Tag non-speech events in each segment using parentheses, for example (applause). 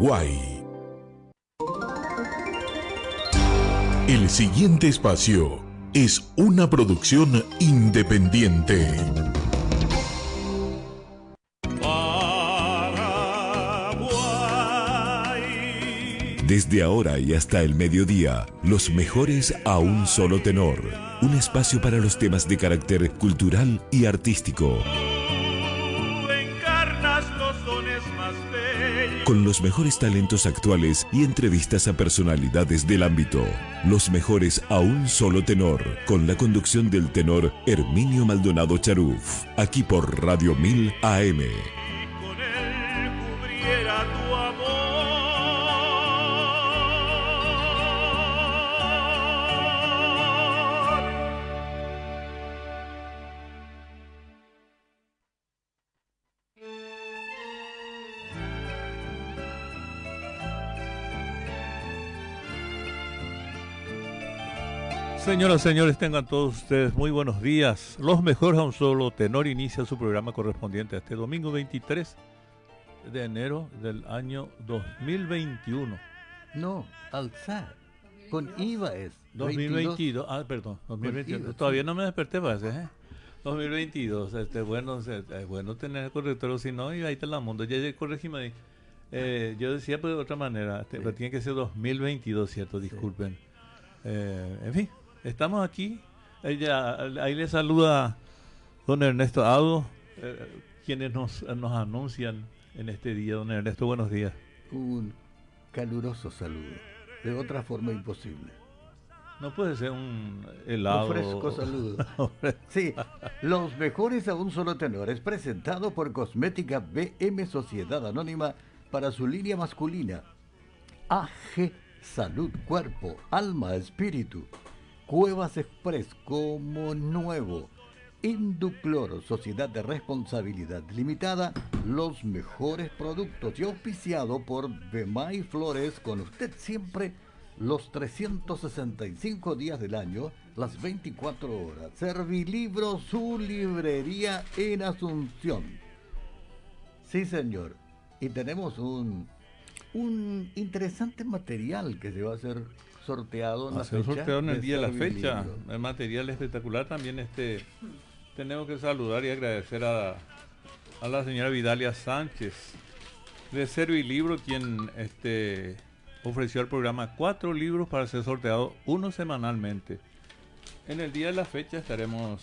Guay. El siguiente espacio es una producción independiente. Desde ahora y hasta el mediodía, los mejores a un solo tenor. Un espacio para los temas de carácter cultural y artístico. Con los mejores talentos actuales y entrevistas a personalidades del ámbito. Los mejores a un solo tenor. Con la conducción del tenor Herminio Maldonado Charuf. Aquí por Radio 1000 AM. Señoras y señores, tengan todos ustedes muy buenos días. Los mejores a un solo tenor inicia su programa correspondiente a este domingo 23 de enero del año 2021. No, alzar. Con IVA es. 2022. Ah, perdón. 2022. Todavía no me desperté para ese, ¿eh? 2022. Este, bueno, es bueno tener el corrector, si no, y ahí te la mundo. Ya, ya corregime eh, yo decía pues, de otra manera, este, pero tiene que ser 2022, ¿cierto? Disculpen. Eh, en fin, Estamos aquí. Ella, ahí le saluda don Ernesto Audo, eh, quienes nos, nos anuncian en este día. Don Ernesto, buenos días. Un caluroso saludo. De otra forma imposible. No puede ser un helado. Un fresco saludo. (laughs) sí, los mejores a un solo tenor es presentado por Cosmética BM Sociedad Anónima para su línea masculina. AG Salud, Cuerpo, Alma, Espíritu. Cuevas Express como nuevo. Induclor, Sociedad de Responsabilidad Limitada, los mejores productos y auspiciado por Bemay Flores con usted siempre los 365 días del año, las 24 horas. Servilibro, su librería en Asunción. Sí, señor. Y tenemos un, un interesante material que se va a hacer sorteado en la fecha. sorteado en el día de la fecha. El material espectacular también este tenemos que saludar y agradecer a, a la señora Vidalia Sánchez de Servilibro quien este ofreció al programa cuatro libros para ser sorteado uno semanalmente. En el día de la fecha estaremos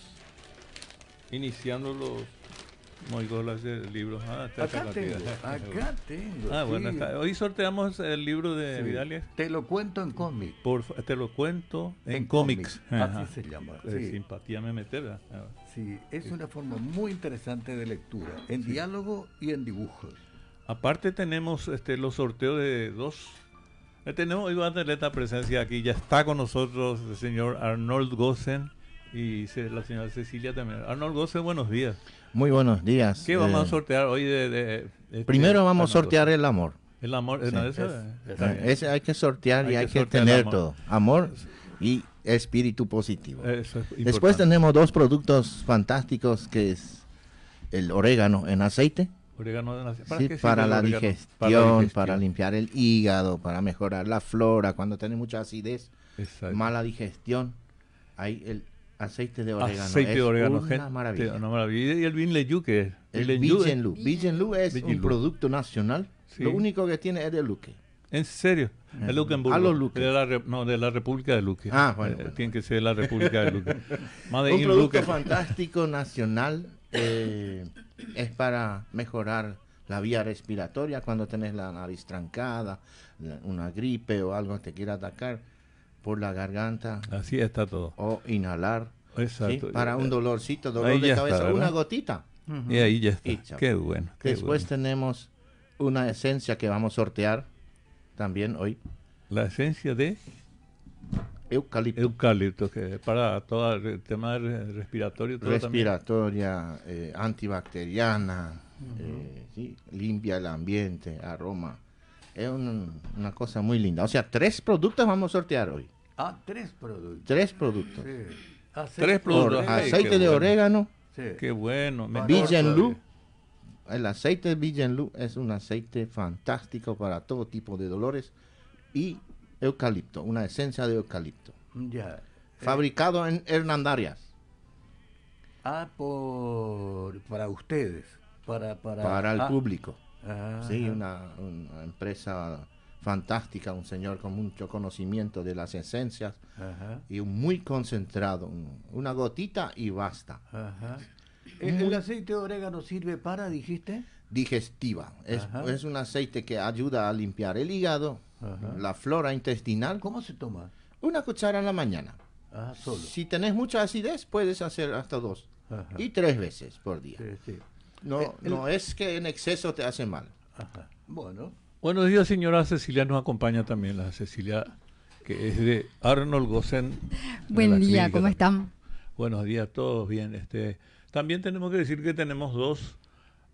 iniciando los Moigolas de libros. Ah, acá tengo, acá (laughs) tengo. Ah, bueno, hoy sorteamos el libro de Vidalia. Te lo cuento en cómics. te lo cuento en, cómics. Así se llama. Sí. Simpatía me meter. Sí, es una forma muy interesante de lectura, en diálogo y en dibujos. Aparte tenemos este, los sorteos de dos eh, tenemos hoy va a tener esta presencia aquí. Ya está con nosotros el señor Arnold Gossen y la señora Cecilia también. Arnold Gossen, buenos días. Muy buenos días. ¿Qué vamos a eh, sortear hoy de...? Este primero vamos a sortear el amor. El amor, ese hay que sortear y hay que tener todo. Amor y espíritu positivo. Después tenemos dos productos fantásticos que es el orégano en aceite. Orégano en aceite. ¿Para, para, la digestión, para, limpiar el hígado, para mejorar la flora cuando tiene mucha acidez, mala digestión. Hay el aceite de orégano. Aceite de orégano, una maravilla. Una maravilla. ¿Y el Binleyu qué es? El Bijenlu. Bijenlu es un producto nacional. Lo único que tiene es de Luque. ¿En serio? De Luquemburgo. A los Luque. De la, no, de la República de Luque. Ah, bueno. Eh, tiene que ser la República de Luque. (laughs) un producto fantástico nacional. Eh, es para mejorar la vía respiratoria cuando tenés la nariz trancada, una gripe o algo te quiera atacar por la garganta. Así está todo. O inhalar. Exacto. Para un dolorcito, dolor de cabeza, una gotita. Y ahí ya está. Qué bueno. Después tenemos una esencia que vamos a sortear también hoy. La esencia de eucalipto. Eucalipto, que para todo el tema respiratorio. Respiratoria, eh, antibacteriana, eh, limpia el ambiente, aroma. Es una cosa muy linda. O sea, tres productos vamos a sortear hoy. Ah, tres productos. Tres productos. Tres productos. aceite de orégano. Qué bueno. Bijenlu. el aceite Villenlou es un aceite fantástico para todo tipo de dolores y eucalipto, una esencia de eucalipto. Ya. Fabricado en Hernandarias. Ah, por, para ustedes. Para, para, el ah. público. Ah, sí, una, empresa fantástica, un señor con mucho conocimiento de las esencias y muy concentrado, una gotita y basta. ¿El, aceite de orégano sirve para, dijiste? Digestiva. Es, es, un aceite que ayuda a limpiar el hígado, la flora intestinal. ¿Cómo se toma? Una cuchara en la mañana. Ah, solo. Si tenés mucha acidez, puedes hacer hasta dos. Y tres veces por día. No, eh, no es que en exceso te hace mal. Bueno. Buenos días, señora Cecilia. Nos acompaña también la Cecilia, que es de Arnold Gossen. Buen día, ¿cómo están? Buenos días, todos bien. Este, también tenemos que decir que tenemos dos,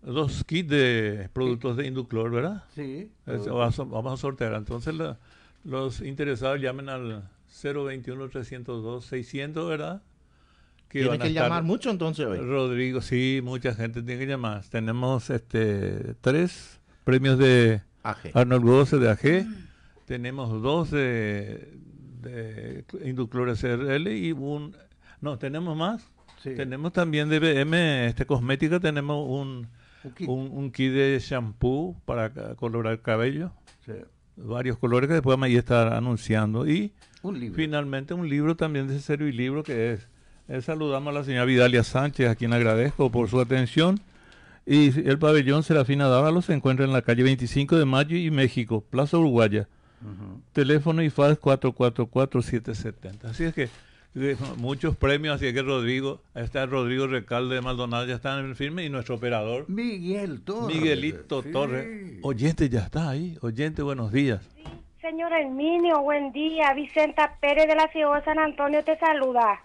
dos kits de productos de Induclor, ¿verdad? Sí. vamos a sortear. Entonces, los interesados llamen al 021-302-600, ¿verdad? tiene que llamar mucho entonces hoy. Rodrigo, sí, mucha gente tiene que llamar. Tenemos este tres premios de Arnold Gosse de AG. Tenemos dos de, de Induclor SRL y un... No, tenemos más. Tenemos también de BM, este cosmética, tenemos un, un, kit. de shampoo para colorar cabello. Varios colores que después ahí estar anunciando. Y finalmente un libro también de ese libro que es saludamos a la señora Vidalia Sánchez, a quien agradezco por su atención. Y el pabellón Serafina Dávalos se encuentra en la calle 25 de Mayo y México, Plaza Uruguaya. Teléfono y fax 444-770. Así es que muchos premios, así es que Rodrigo, está Rodrigo Recalde de Maldonado, ya está en el firme y nuestro operador. Miguel Torres. Miguelito Torres. Oyente ya está ahí. Oyente, buenos días. Sí, señor Herminio, buen día. Vicenta Pérez de la ciudad de San Antonio te saluda.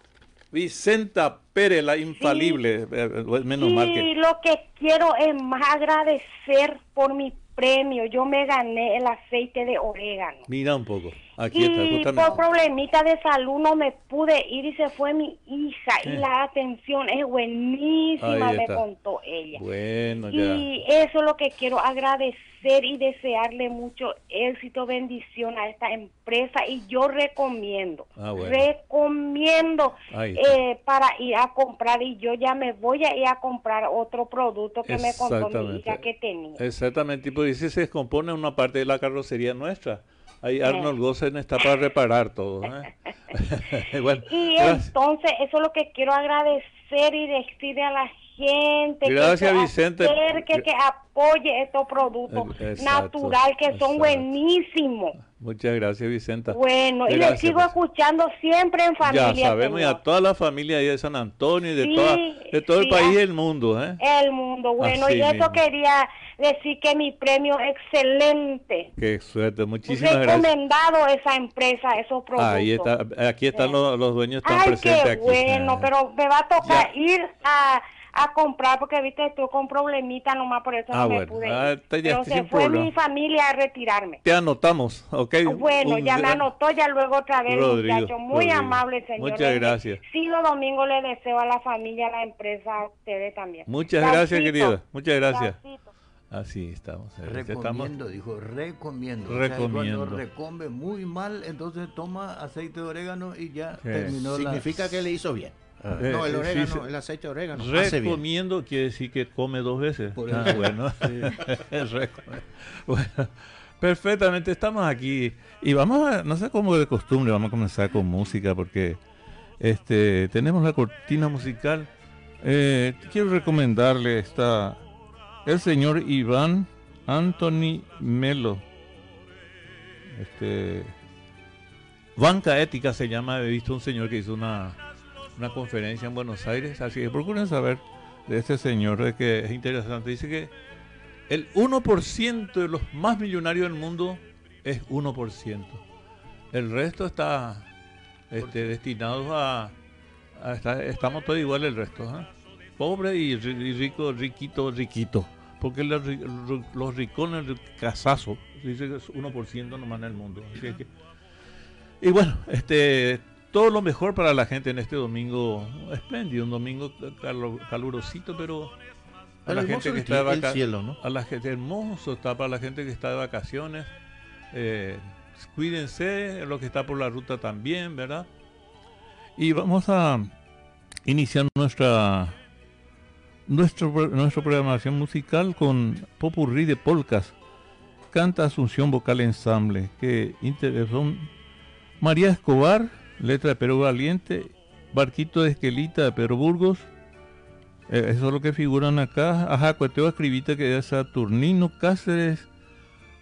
Vicenta Pérez, la infalible, eh, eh, menos mal que... lo que quiero es más agradecer por mi premio. Yo me gané el aceite de orégano. Mira un poco. Aquí y por problemita de salud no me pude ir y se fue mi hija. Y la atención es buenísima, me contó ella. Bueno, ya. Y eso es lo que quiero agradecer y desearle mucho éxito, bendición a esta empresa. Y yo recomiendo, ah, recomiendo eh, para ir a comprar. Y yo ya me voy a ir a comprar otro producto que me contó mi hija que tenía. Exactamente. Y pues si se descompone una parte de la carrocería nuestra. Ahí Arnold Gossen está para reparar todo. ¿eh? (laughs) (laughs) y entonces, eso es lo que quiero agradecer y decirle a la gente Gracias, que, Vicente. que, que apoye estos productos naturales que son buenísimos. Muchas gracias, Vicenta. Bueno, y le sigo pues. escuchando siempre en familia. Ya sabemos, y a toda la familia de San Antonio y de, toda, de todo el país y el mundo. ¿eh? El mundo, bueno, y eso quería decir que mi premio excelente. Qué suerte, muchísimas gracias. Recomendado esa empresa, esos productos. Ahí está, aquí están los, los, dueños, están Ay, qué bueno, pero me va a tocar ir a a comprar porque viste estoy con problemita nomás por eso no ah, me pude ah, pero se fue mi familia a retirarme. Te anotamos ok. Bueno ya me anotó ya luego otra vez muchacho muy amable señor. Muchas gracias. Sí los domingos le deseo a la familia a la empresa a ustedes también. Muchas gracias querida. Muchas gracias. Así estamos. Recomiendo, dijo, recomiendo. Recomiendo. cuando recombe muy mal, entonces toma aceite de orégano y ya terminó Significa que le hizo bien. Ah. no, el eh, orégano, el aceite de orégano. Recomiendo quiere decir que come dos veces. Ah, bueno. (laughs) bueno. Perfectamente, estamos aquí y vamos a, no sé cómo de costumbre, vamos a comenzar con música porque este tenemos la cortina musical. Eh, quiero recomendarle esta el señor Iván Anthony Melo. Este Banca Ética se llama, he visto un señor que hizo una una conferencia en Buenos Aires, así que procuren saber de este señor, de que es interesante. Dice que el 1% de los más millonarios del mundo es 1%. El resto está este, destinado a... estamos todos igual el resto. ¿eh? Pobre y, rico, riquito, riquito. Porque los, los ricones, el casazo, dice que es 1% nomás en el mundo. y bueno, este todo lo mejor para la gente en este domingo espléndido, un domingo calurosito, pero a la gente que está de vacaciones. ¿no? A la gente hermoso está para la gente que está de vacaciones. Eh, cuídense, lo que está por la ruta también, ¿verdad? Y vamos a iniciar nuestra nuestra, nuestra programación musical con Popurrí de Polcas. Canta Asunción Vocal Ensamble, que son María Escobar, letra de Pedro Valiente, Barquito de Esquelita de Pedro Burgos, eh, eso es lo que figuran acá. Ajá, Cueteo Escribita que es Saturnino Cáceres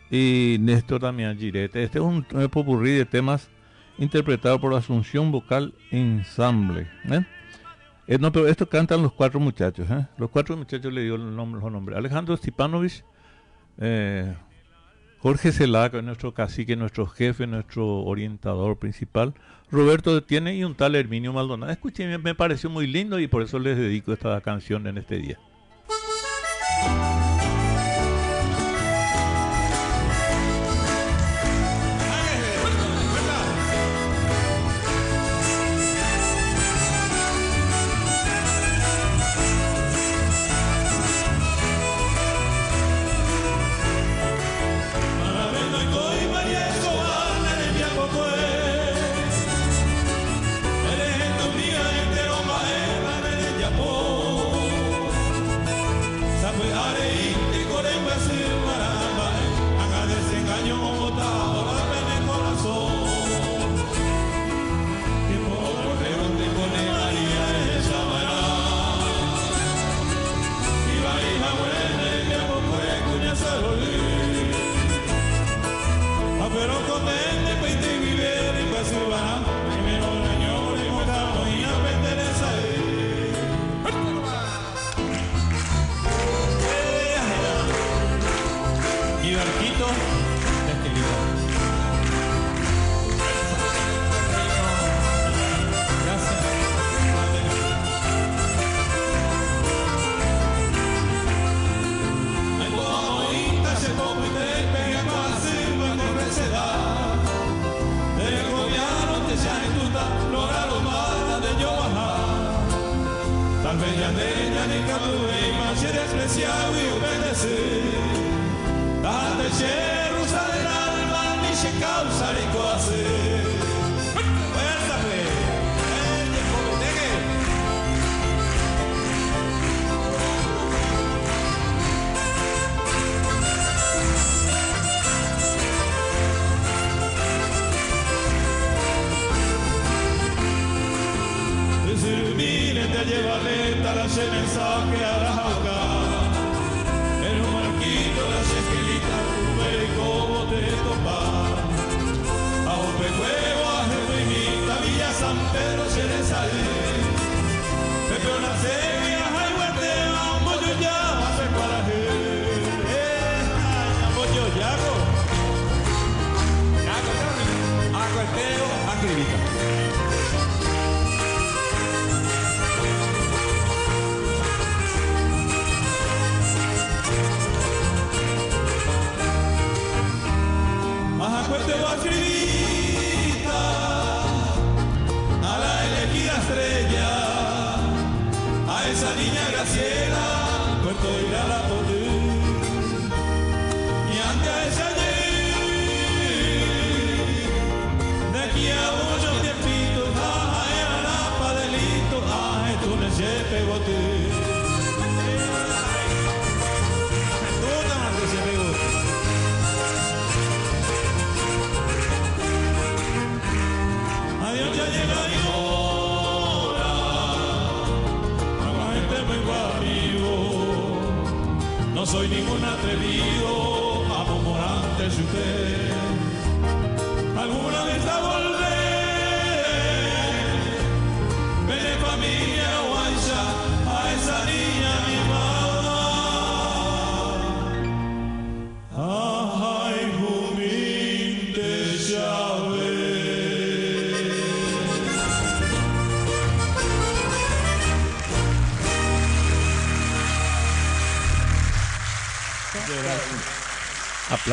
y Néstor Damián Girete. Este es un, popurrí de temas interpretado por Asunción Vocal Ensamble. ¿eh? Eh, no, pero esto cantan los cuatro muchachos. Los cuatro muchachos le dio los nombres. Alejandro Stipanovich, Jorge Celaca, nuestro cacique, nuestro jefe, nuestro orientador principal. Roberto tiene y un tal Herminio Maldonado. Escuchen, me pareció muy lindo y por eso les dedico esta canción en este día.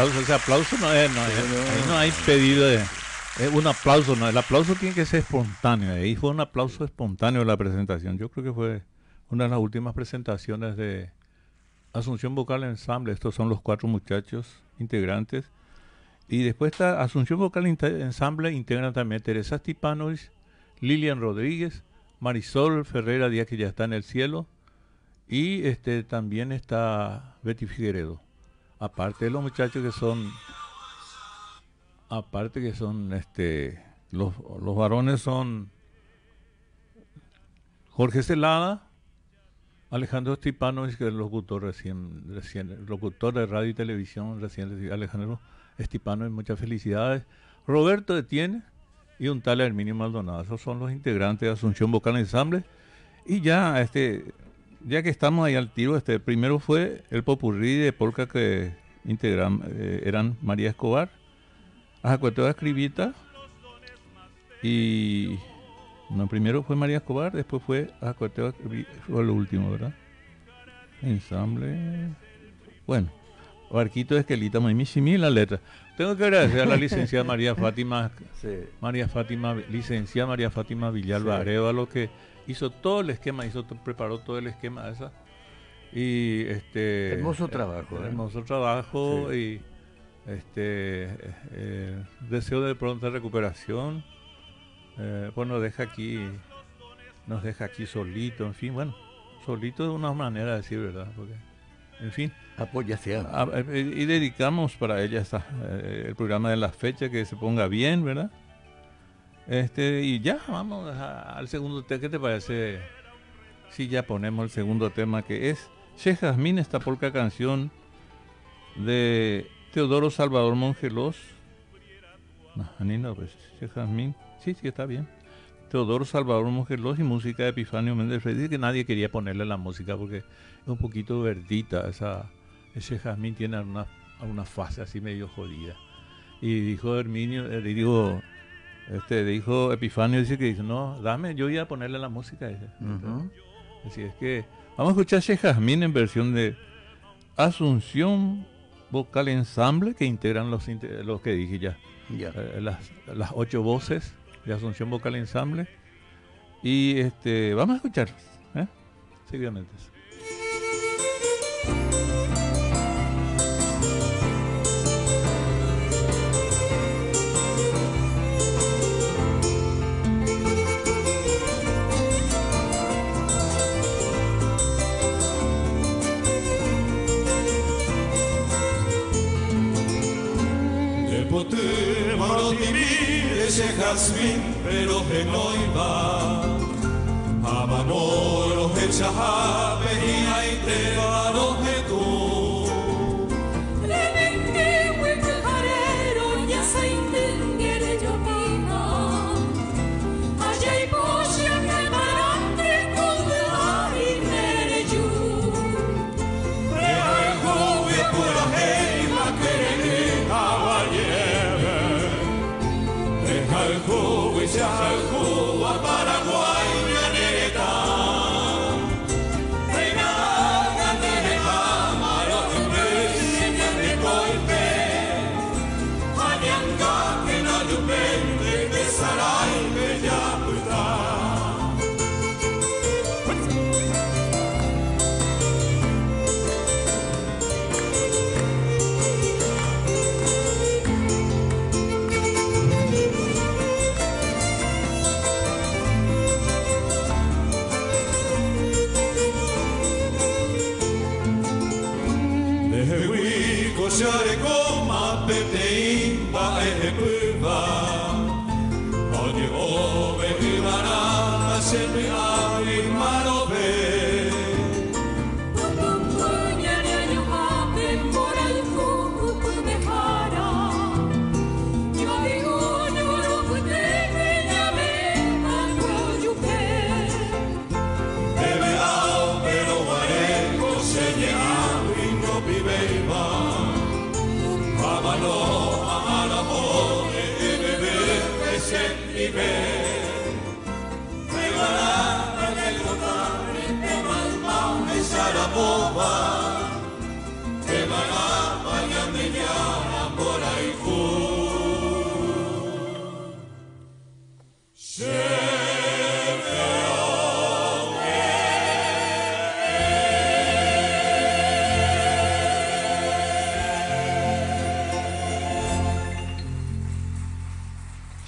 Aplauso, ese aplauso no es, no, no hay pedido de un aplauso, no, el aplauso tiene que ser espontáneo, ahí fue un aplauso espontáneo la presentación, yo creo que fue una de las últimas presentaciones de, Asunción Vocal Ensamble, estos son los cuatro muchachos integrantes. Y después está Asunción Vocal Ensamble, integran también Teresa Stipanovich, Lilian Rodríguez, Marisol Ferrera Díaz, que ya está en el cielo, y este también está Betty Figueredo. Aparte de los muchachos que son, aparte que son, este, los, los varones son Jorge Celada, Alejandro Stipanovich, que es locutor recién, recién, locutor de radio y televisión recién, Alejandro Stipanovich, muchas felicidades. Roberto Etienne y un tal Herminio Maldonado, esos son los integrantes de Asunción Vocal Ensamble. Y ya, este, ya que estamos ahí al tiro, este, primero fue el popurrí de polka que integran, eh, eran María Escobar, Ajacueto de Escribita y no, primero fue María Escobar, después fue a fue lo último, ¿verdad? Ensamble. Bueno, Barquito de Esquelita, Mimi, la letra. Tengo que agradecer a la licenciada María Fátima, María Fátima, licenciada María Fátima Villalba sí. lo que hizo todo el esquema, hizo preparó todo el esquema esa. Y este hermoso trabajo, ¿eh? hermoso trabajo y este eh, deseo de pronta recuperación eh, nos deja aquí, nos deja aquí solito, en fin, bueno, solito de una manera de decir, ¿verdad? Porque, en fin. Apoya eh, Y dedicamos para ella eh, el programa de la fecha, que se ponga bien, ¿verdad? Este, y ya, vamos al segundo tema. ¿Qué te parece si ya ponemos el segundo tema que es Che Jazmín, esta polka canción de Teodoro Salvador Mongelos? No, ni no, pues Che Jazmín. Sí, sí, está bien. Teodoro Salvador Mongelos y música de Epifanio Méndez Freddy, que nadie quería ponerle la música porque es un poquito verdita. Esa, ese jazmín tiene una, una fase así medio jodida. Y dijo Herminio, eh, digo, este, dijo Epifanio, dice que dice, no, dame, yo iba a ponerle la música. Así es que vamos a escuchar ese jazmín en versión de Asunción Vocal Ensamble, que integran los, los que dije ya. Eh, las, las ocho voces de Asunción Vocal Ensamble. Y este, vamos a escuchar ¿eh? seguidamente. Jazmín, pero que no iba. Abanoro, echajabe y te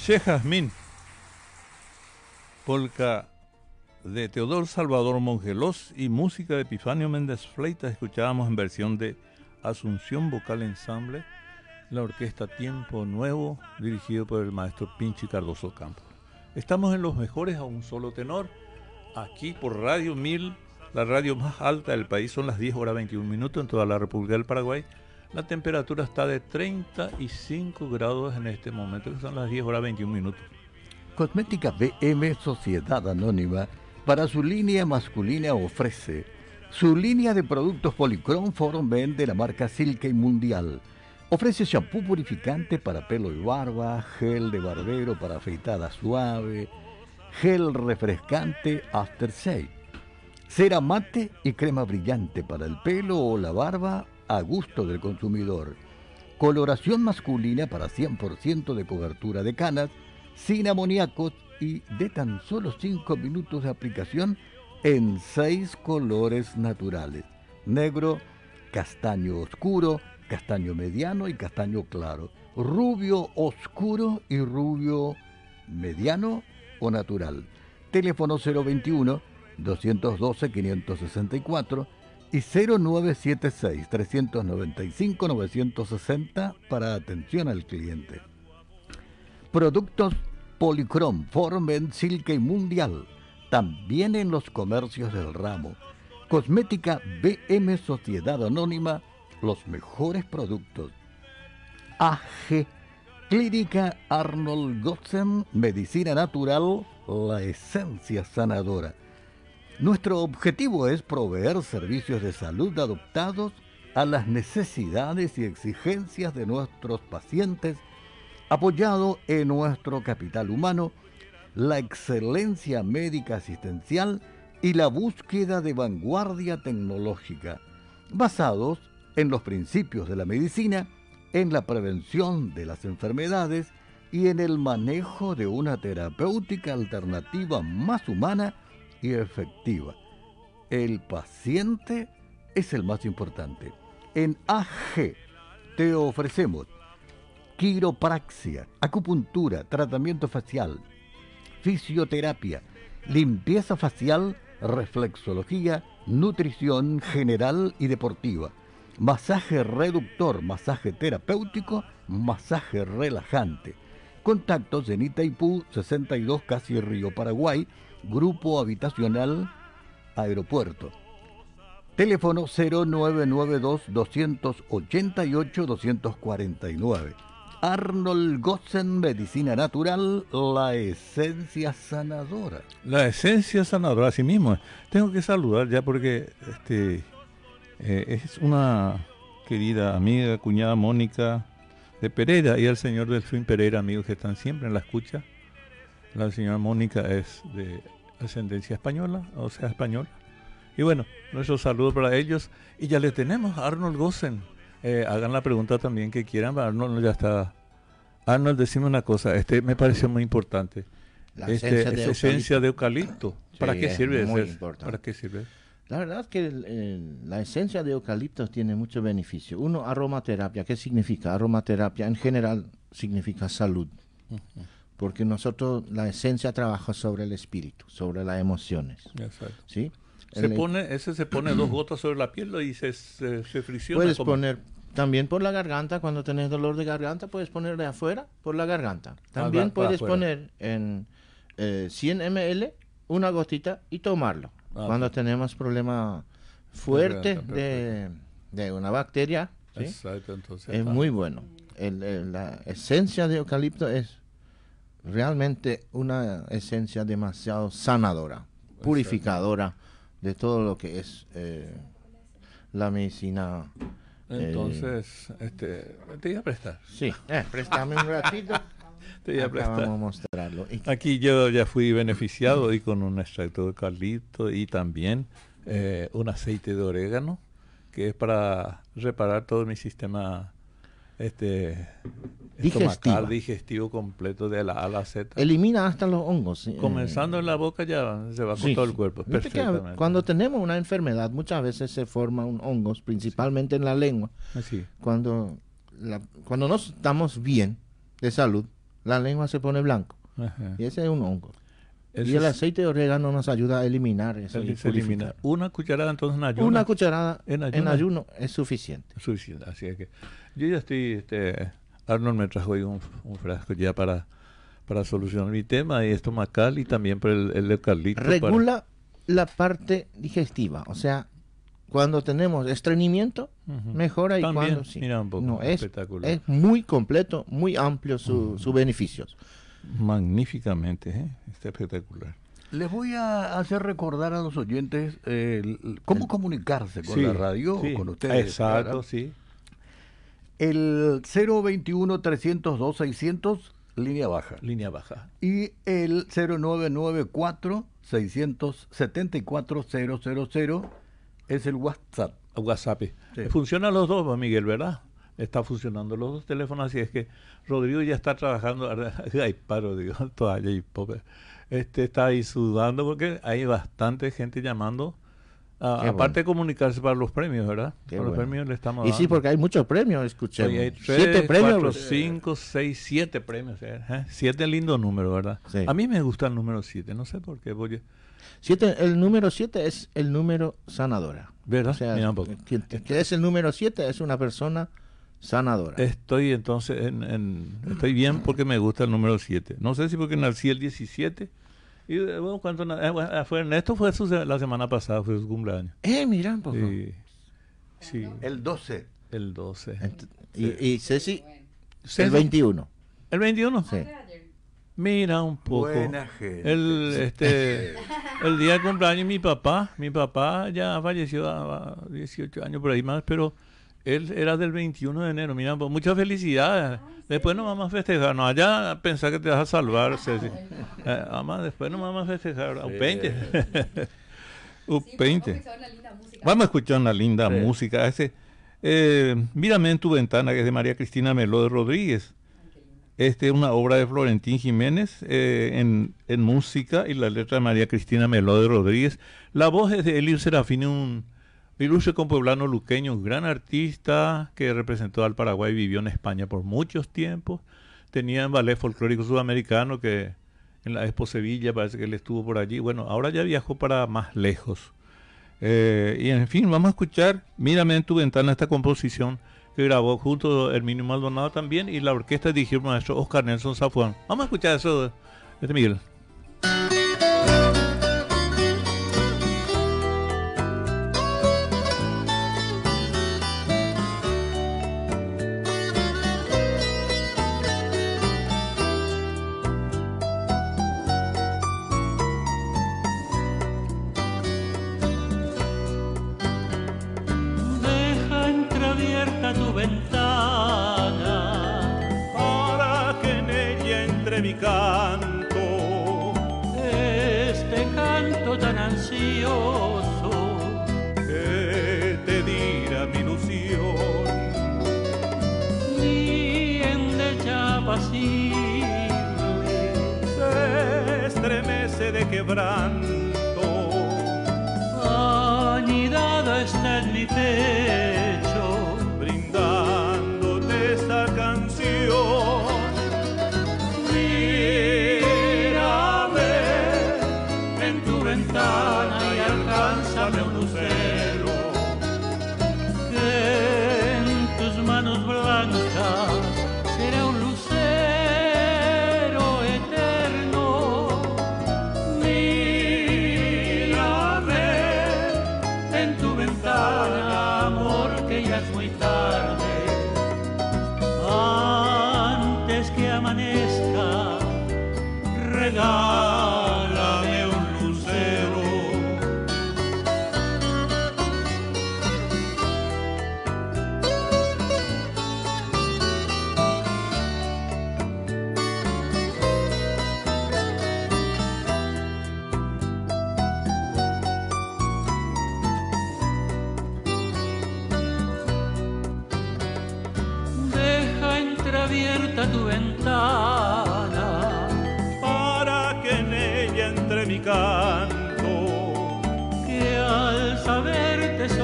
Che Jazmín, polka de Teodoro Salvador Mongelos y música de Epifanio Méndez Fleitas escuchábamos en versión de Asunción Vocal Ensamble, la orquesta Tiempo Nuevo, dirigido por el maestro Pinchi Cardoso Campos. Estamos en los mejores a un solo tenor, aquí por Radio 1000, la radio más alta del país, son las 10 horas 21 minutos en toda la República del Paraguay. La temperatura está de 35 grados en este momento, que son las 10 horas 21 minutos. Cosmética BM Sociedad Anónima para su línea masculina ofrece su línea de productos Policron Forum Ben de la marca Silke Mundial. Ofrece shampoo purificante para pelo y barba, gel de barbero para afeitada suave, gel refrescante After Shave, cera mate y crema brillante para el pelo o la barba a gusto del consumidor. Coloración masculina para 100% de cobertura de canas, sin amoníacos y de tan solo 5 minutos de aplicación en 6 colores naturales. Negro, castaño oscuro, castaño mediano y castaño claro. Rubio oscuro y rubio mediano o natural. Teléfono 021 212 564 y 0976 395 960 para atención al cliente. Productos Policrom, Formen, Silke Mundial, también en los comercios del ramo. Cosmética BM Sociedad Anónima, los mejores productos. AG, Clínica Arnold Gotzen, Medicina Natural, la esencia sanadora. Nuestro objetivo es proveer servicios de salud adoptados a las necesidades y exigencias de nuestros pacientes apoyado en nuestro capital humano, la excelencia médica asistencial y la búsqueda de vanguardia tecnológica, basados en los principios de la medicina, en la prevención de las enfermedades y en el manejo de una terapéutica alternativa más humana y efectiva. El paciente es el más importante. En AG te ofrecemos quiropraxia, acupuntura, tratamiento facial, fisioterapia, limpieza facial, reflexología, nutrición general y deportiva, masaje reductor, masaje terapéutico, masaje relajante. Contactos en Itaipú 62 Casi Río Paraguay, Grupo Habitacional Aeropuerto. Teléfono 0992 288 249. Arnold Gossen, Medicina Natural, la esencia sanadora. La esencia sanadora, así mismo. Tengo que saludar ya porque este eh, es una querida amiga, cuñada Mónica de Pereira y el señor Delfín Pereira, amigos que están siempre en la escucha. La señora Mónica es de ascendencia española, o sea, española. Y bueno, nuestro saludo para ellos. Y ya le tenemos a Arnold Gossen eh, hagan la pregunta también que quieran. Arnold ya está. Arnold, decime una cosa. Este me pareció muy importante. La este, esencia, de esencia, de eucalipto. ¿Para qué sirve? Muy ¿Para qué sirve? La verdad es que la esencia de eucalipto tiene mucho beneficio. Uno, aromaterapia. ¿Qué significa? Aromaterapia en general significa salud. Porque nosotros, la esencia trabaja sobre el espíritu, sobre las emociones. Exacto. ¿sí? Se pone, ese se pone dos gotas sobre la piel y se, se, fricciona. Puedes poner también por la garganta, cuando tenés dolor de garganta, puedes poner de afuera por la garganta. También puedes poner en 100 eh, ml una gotita y tomarlo. Ah, cuando tenemos problema fuerte de, una bacteria, es muy bueno. la esencia de eucalipto es realmente una esencia demasiado sanadora, purificadora de todo lo que es eh, la medicina entonces, este, te iba a prestar. Sí, eh, préstame un ratito. (laughs) te iba a prestar. Vamos a mostrarlo. Aquí yo ya fui beneficiado y con un extracto de eucalipto y también eh, un aceite de orégano, que es para reparar todo mi sistema este digestivo. digestivo completo de la A a la Z. Elimina hasta los hongos. Comenzando en la boca ya se va con todo el cuerpo. Perfectamente. Cuando tenemos una enfermedad, muchas veces se forman hongos, principalmente en la lengua. Cuando, cuando no estamos bien de salud, la lengua se pone blanco. Y ese es un hongo. y el aceite de orégano nos ayuda a eliminar eso. eliminar. Una cucharada entonces en ayuno. Una cucharada en ayuno, es suficiente. Suficiente, así es que yo ya estoy, este, Arnold me trajo hoy un, frasco ya para, para solucionar mi tema y estomacal y también por el, el eucalipto. Regula la parte digestiva, o sea, cuando tenemos estreñimiento, mejora y cuando sí. no, es, espectacular. es muy completo, muy amplio sus su beneficios. Magníficamente, ¿eh? está espectacular. Les voy a hacer recordar a los oyentes cómo comunicarse con la radio o con ustedes. Exacto, sí. El 021-302-600, línea baja. Línea baja. Y el 0994-674-000 es el WhatsApp. WhatsApp. Funcionan los dos, Miguel, ¿verdad? Está funcionando los dos teléfonos, así es que Rodrigo ya está trabajando. (laughs) Ay, paro, digo, (laughs) y Este está ahí sudando porque hay bastante gente llamando aparte de comunicarse para los premios, ¿verdad? para los premios le estamos Y sí, porque hay muchos premios, escuché. hay siete premios. Cuatro, cinco, seis, siete premios. ¿eh? Siete lindo número, ¿verdad? A mí me gusta el número siete, no sé por qué. Siete, el número siete es el número sanadora. ¿Verdad? O sea, que, es el número siete es una persona sanadora. Estoy entonces, en, estoy bien porque me gusta el número siete. No sé si porque nací el 17 y eh, bueno, cuando eh, eh, fue Ernesto fue la semana pasada, fue su cumpleaños. Eh, mira un poco. Sí. El 12. El 12. y, Ceci, el 21. ¿El 21? Sí. Mira un poco. Buena gente. El, este, (laughs) el día de cumpleaños mi papá, mi papá ya falleció a 18 años por ahí más, pero él era del 21 de enero. Mira, pues muchas felicidades. Después nos vamos a festejar. No, allá pensar que te vas a salvar, Ceci. Eh, después nos vamos a festejar. Un 20. Un 20. Vamos a escuchar una linda música. Ese, eh, Mírame en tu ventana, que es de María Cristina Melo de Rodríguez. Este es una obra de Florentín Jiménez eh, en, en, música y la letra de María Cristina Melo de Rodríguez. La voz es de Elio Serafín, un Ilustre compueblano luqueño, un gran artista que representó al Paraguay, y vivió en España por muchos tiempos. Tenía en ballet folclórico sudamericano que en la Expo Sevilla parece que él estuvo por allí. Bueno, ahora ya viajó para más lejos. Eh, y en fin, vamos a escuchar Mírame en tu ventana esta composición que grabó junto a Herminio Maldonado también y la orquesta dirigió el maestro Oscar Nelson Zafuán. Vamos a escuchar eso este Miguel.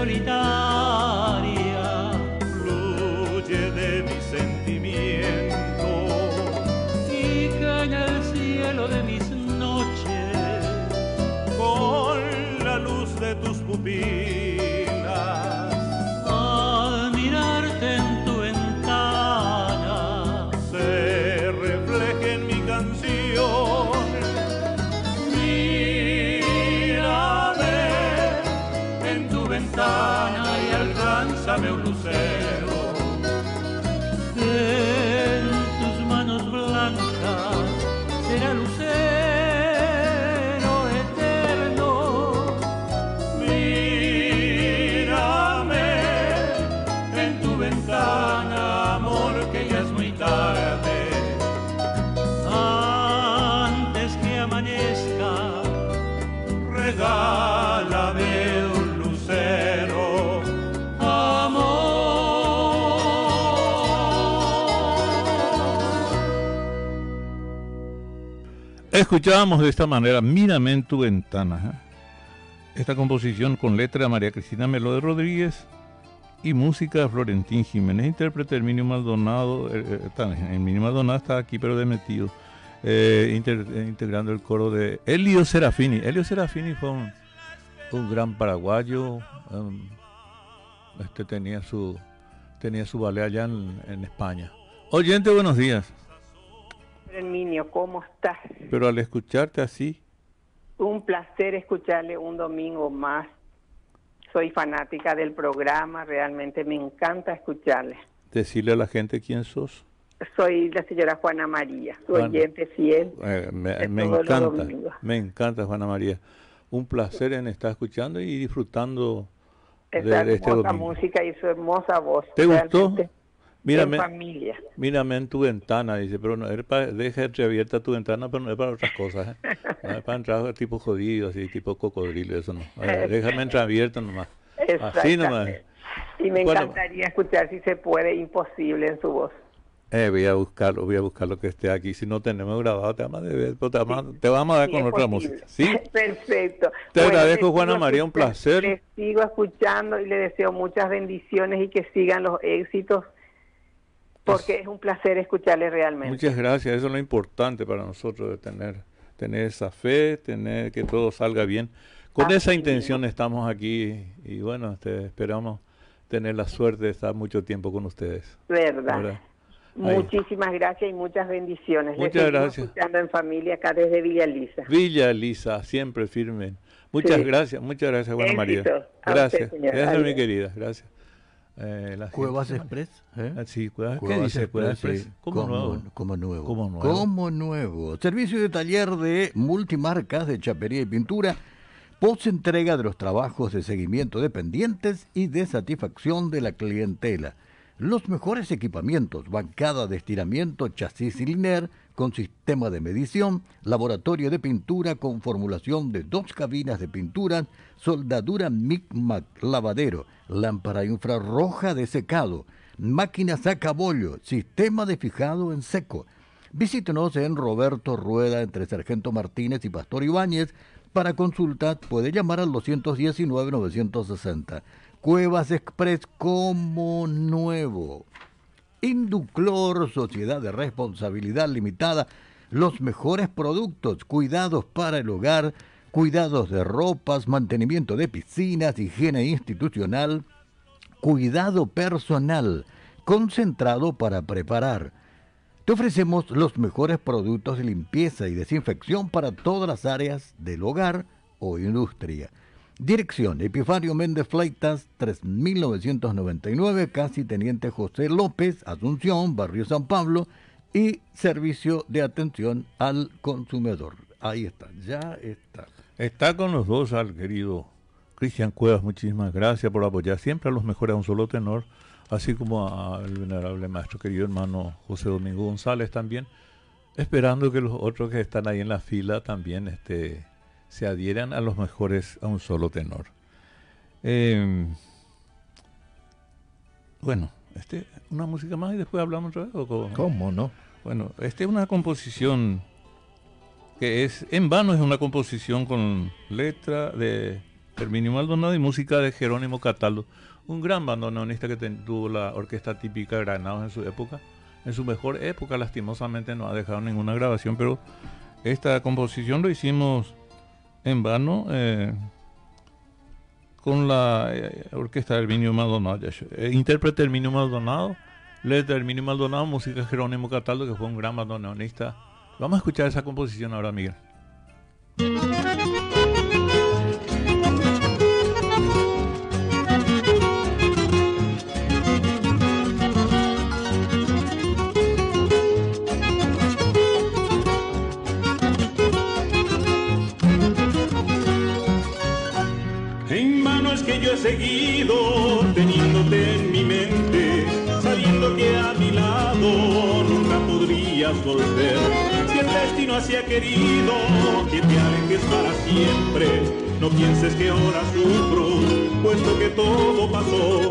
solitario. Escuchábamos de esta manera, mírame en tu ventana. ¿eh? Esta composición con letra de María Cristina Melo de Rodríguez y música de Florentín Jiménez, intérprete del Minio Maldonado. Eh, eh, el Minio Maldonado está aquí, pero de metido, integrando el coro de Elio Serafini. Elio Serafini fue un, gran paraguayo. Um, este tenía su tenía su ballet allá en, en España. Oyente, buenos días. Herminio, ¿cómo estás? Pero al escucharte así. Un placer escucharle un domingo más. Soy fanática del programa, realmente me encanta escucharle. Decirle a la gente quién sos. Soy la señora Juana María, su oyente fiel. Eh, me, encanta, me encanta Juana María. Un placer en estar escuchando y disfrutando de, este domingo. música y su hermosa voz. ¿Te gustó? Mírame, en familia. Mírame en tu ventana, dice, pero no, es para, deja entreabierta tu ventana, pero no es para otras cosas. ¿eh? (laughs) No es para entrar tipo jodido, así, tipo cocodrilo, eso no. déjame entreabierta nomás. Así nomás. Y me encantaría escuchar si se puede, imposible en su voz. Eh, voy a buscarlo, voy a buscar lo que esté aquí. Si no tenemos grabado, te vamos a, ver, te vamos, te vamos a dar con otra música. ¿Sí? (laughs) Perfecto. Te agradezco, Juana María, un placer. Le sigo escuchando y le deseo muchas bendiciones y que sigan los éxitos porque es un placer escucharle realmente. Muchas gracias, eso es lo importante para nosotros de tener, tener esa fe, tener que todo salga bien. Con esa intención estamos aquí y bueno, este, esperamos tener la suerte de estar mucho tiempo con ustedes. Verdad. Muchísimas gracias y muchas bendiciones. Muchas gracias. escuchando en familia acá desde Villa Lisa. Villa Lisa, siempre firme. Muchas gracias, muchas gracias, Juana María. Gracias, gracias mi querida, gracias. Eh, Cuevas Express. ¿eh? Ah, sí, Cuevas, ¿Qué dice Cuevas Express? Como, nuevo. Como nuevo. Como nuevo. Servicio de taller de multimarcas de chapería y pintura. Post entrega de los trabajos de seguimiento de pendientes y de satisfacción de la clientela. Los mejores equipamientos, bancada de estiramiento, chasis y liner, con sistema de medición, laboratorio de pintura con formulación de dos cabinas de pintura, soldadura MIC-MAC, lavadero, lámpara infrarroja de secado, máquina sacabollo, sistema de fijado en seco. Visítenos en Roberto Rueda entre Sargento Martínez y Pastor Ibáñez. Para consultar puede llamar al 219-960. Cuevas Express como nuevo. Induclor, Sociedad de Responsabilidad Limitada, los mejores productos, cuidados para el hogar, cuidados de ropas, mantenimiento de piscinas, higiene institucional, cuidado personal, concentrado para preparar. Te ofrecemos los mejores productos de limpieza y desinfección para todas las áreas del hogar o industria. Dirección, Epifanio Méndez Fleitas, 3999, casi Teniente José López, Asunción, Barrio San Pablo, y Servicio de Atención al Consumidor. Ahí está, ya está. Está con los dos al querido Cristian Cuevas, muchísimas gracias por apoyar siempre a los mejores a un solo tenor, así como al venerable maestro querido hermano José Domingo González también, esperando que los otros que están ahí en la fila también este, se adhieran a los mejores a un solo tenor. Em, bueno, este, una música más y después hablamos otra vez. ¿o cómo? no? Bueno, esta es una composición que es, en vano es una composición con letra de Herminio Maldonado y música de Jerónimo Cataldo, un gran bandoneonista que tuvo la orquesta típica de Granados en su época. En su mejor época, lastimosamente, no ha dejado ninguna grabación, pero esta composición lo hicimos en vano eh, con la eh, orquesta del Minio Maldonado, eh, intérprete Herminio Maldonado, letra Herminio Maldonado, música Jerónimo Cataldo, que fue un gran bandoneonista. Vamos a escuchar esa composición ahora, Miguel. Seguido teniéndote en mi mente, sabiendo que a mi lado nunca podrías volver. Si el destino así ha querido que te alejes para siempre, no pienses que ahora sufro, puesto que todo pasó.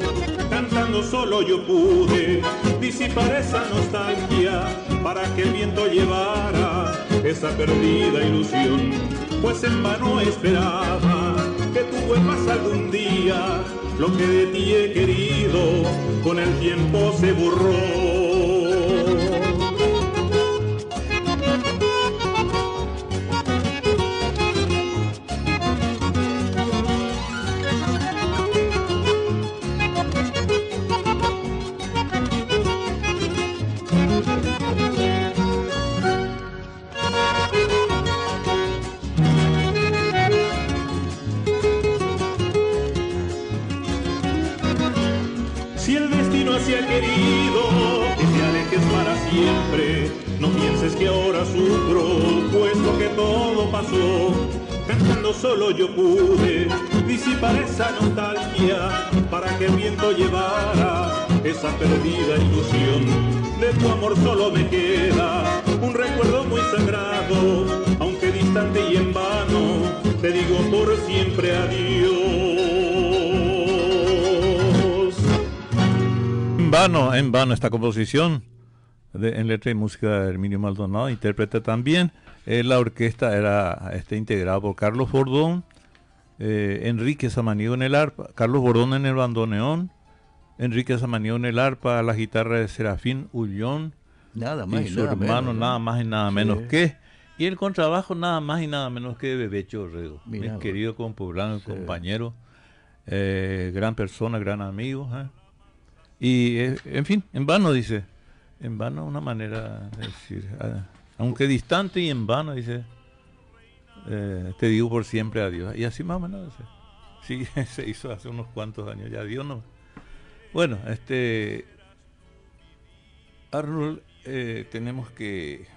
Cantando solo yo pude disipar esa nostalgia para que el viento llevara esa perdida ilusión, pues en vano esperaba vuelvas algún día, lo que de ti he querido, con el tiempo se borró. Solo yo pude disipar esa nostalgia para que el viento llevara esa perdida ilusión. De tu amor solo me queda un recuerdo muy sagrado, aunque distante y en vano, te digo por siempre adiós. En vano, en vano esta composición de, en letra y música de Herminio Maldonado, intérprete también. Eh, la orquesta era este, integrada por Carlos Bordón, eh, Enrique Samaniego en el arpa, Carlos Bordón en el bandoneón, Enrique Samaniego en el arpa, la guitarra de Serafín Ullón, nada más y, su hermano nada más y nada menos que, y el contrabajo nada más y nada menos que Bebecho Orrego, mi querido compoblano, compañero, eh, gran persona, gran amigo. Y en fin, en vano dice, en vano una manera de decir. Ah, aunque distante y en vano, dice, eh, te digo por siempre adiós. Y así más o menos, sí, (laughs) se hizo hace unos cuantos años, ya Dios no. Bueno, este, Arnold, eh, tenemos que,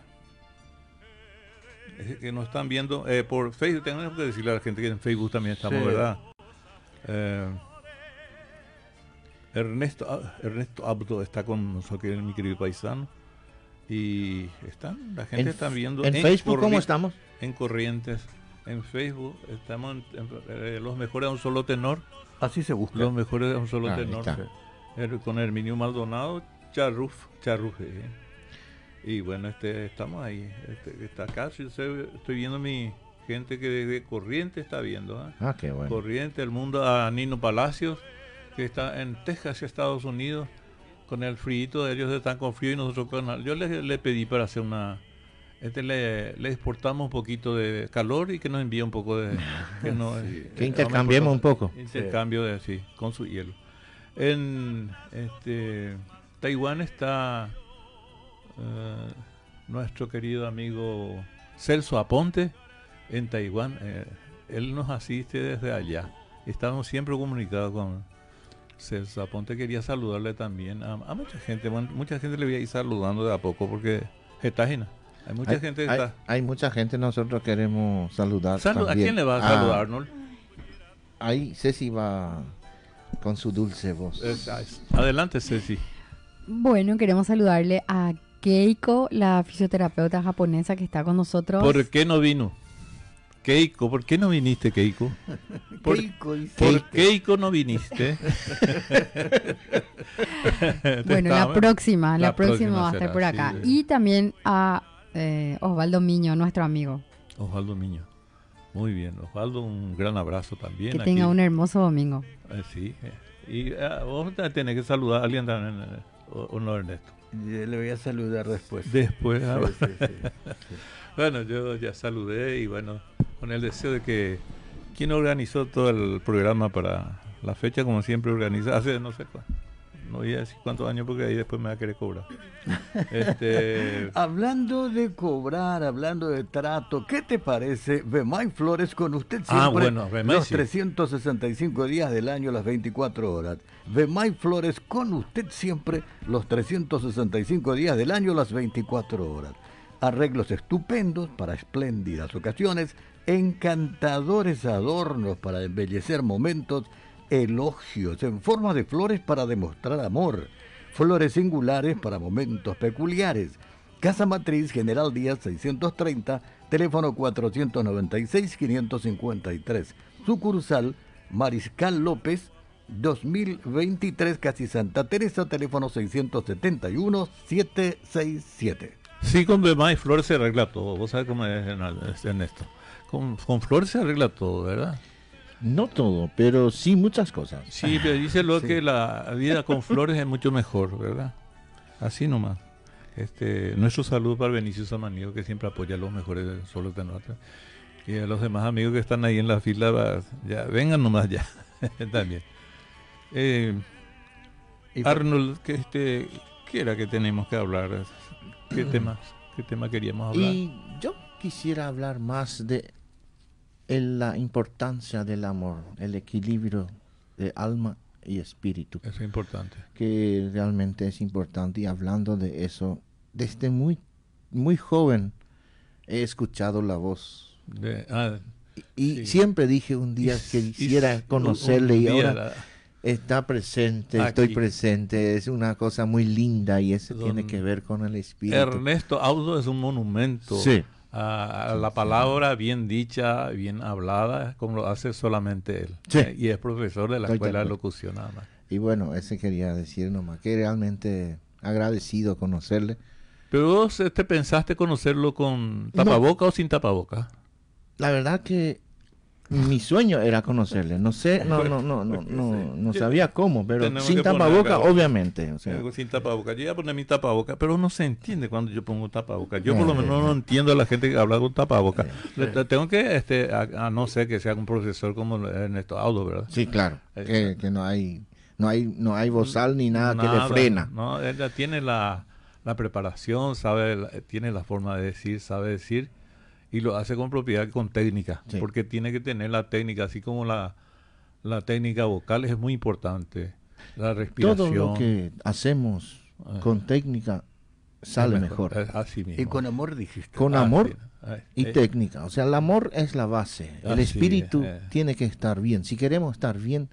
que nos están viendo eh, por Facebook, tenemos que decirle a la gente que en Facebook también estamos, ¿verdad? Ernesto, ah, Ernesto Abdo está con nosotros, mi querido paisano. Y están, la gente está viendo. ¿En, Facebook cómo estamos? En Corrientes. En Facebook estamos en, eh, los mejores a un solo tenor. Así se busca. Los mejores a un solo tenor. con Herminio Maldonado, Charruf, Charruf. Eh. Y bueno, este estamos ahí. Este, está acá, estoy viendo mi gente que de Corrientes está viendo. ¿ah? ah, qué bueno. Corriente, el mundo a Nino Palacios, que está en Texas, Estados Unidos con el frío de ellos están con frío y nosotros con yo le, pedí para hacer una este le, exportamos un poquito de calor y que nos envíe un poco de que, no, (laughs) que intercambiemos un poco. Intercambio de sí con su hielo. En este Taiwán está eh, nuestro querido amigo Celso Aponte en Taiwán. Eh, él nos asiste desde allá. Estamos siempre comunicados con Celso Aponte quería saludarle también a, mucha gente. mucha gente le voy a ir saludando de a poco porque está Hay mucha gente está. Hay mucha gente nosotros queremos saludar. ¿A quién le va a ah, saludar, Arnold? Ahí Ceci va con su dulce voz. Adelante, Ceci. Bueno, queremos saludarle a Keiko, la fisioterapeuta japonesa que está con nosotros. ¿Por qué no vino? Keiko, ¿por qué no viniste, Keiko? (laughs) ¿Por, ¿por Keiko no viniste? (laughs) bueno, la próxima, la, próxima, va a estar por acá. Y también a eh, Osvaldo Miño, nuestro amigo. Osvaldo Miño. Muy bien, Osvaldo, un gran abrazo también. Que tenga un hermoso domingo. Eh, sí, eh. y ah, vos tenés que saludar a alguien también, o, no Ernesto. le voy a saludar después. Después, ah, (laughs) Bueno, yo ya saludé y bueno, con el deseo de que quien organizó todo el programa para la fecha, como siempre organiza, hace no sé cuánto no voy a decir cuántos años porque ahí después me va a querer cobrar. (laughs) Este, hablando de cobrar, hablando de trato, ¿qué te parece Bemay Flores con usted ah, siempre? Ah, bueno, los 365 días del año, las 24 horas. Bemay Flores con usted siempre los 365 días del año, las 24 horas. Arreglos estupendos para espléndidas ocasiones, encantadores adornos para embellecer momentos elogios en forma de flores para demostrar amor, flores singulares para momentos peculiares. Casa Matriz General Díaz 630, teléfono 496-553. Sucursal Mariscal López 2023, Casi Santa Teresa, teléfono 671-767. Sí, con demás flores se arregla todo. Vos sabés cómo es en esto. Con, con flores se arregla todo, ¿verdad? No todo, pero sí muchas cosas. Sí, pero dice lo que la vida con flores es mucho mejor, ¿verdad? Así nomás. Este, nuestro saludo para Benicio Samaniego, que siempre apoya a los mejores solo de nosotros. Y a los demás amigos que están ahí en la fila, ya vengan nomás ya, (laughs) también. Eh, Arnold, que este, ¿qué era que tenemos que hablar? ¿Qué temas, qué tema queríamos hablar? Y yo quisiera hablar más de la importancia del amor, el equilibrio de alma y espíritu. es importante. Que realmente es importante y hablando de eso, desde muy, muy joven he escuchado la voz. Ah, y, siempre dije un día que quisiera conocerle y ahora está presente, estoy presente, es una cosa muy linda y eso tiene que ver con el espíritu. Ernesto Audo es un monumento. Sí a, la palabra bien dicha, bien hablada, como lo hace solamente él. Y es profesor de la escuela de locución nada más. Y bueno, ese quería decir nomás, que realmente agradecido conocerle. Pero vos te este, pensaste conocerlo con tapaboca o sin tapaboca? La verdad que mi sueño era conocerle. No sé, no, no, no, no, no, no sabía cómo, pero sin tapaboca, obviamente. O sea. Sin tapaboca. Yo iba a poner mi tapaboca, pero no se entiende cuando yo pongo tapaboca. Yo por lo menos no entiendo a la gente que habla con tapaboca. tengo que, este, a, no ser que sea un profesor como Ernesto Audo, ¿verdad? Sí, claro. Que, que, no hay, no hay, no hay bozal ni nada, que le frena. No, ella tiene la, la preparación, sabe, tiene la forma de decir, sabe decir y lo hace con propiedad, con técnica, porque tiene que tener la técnica, así como la, la técnica vocal es muy importante, la respiración. Todo lo que hacemos ah. con técnica sale mejor. Así mismo. Y con amor dijiste. Con amor y eh. técnica. O sea, el amor es la base. El espíritu eh. tiene que estar bien. Si queremos estar bien,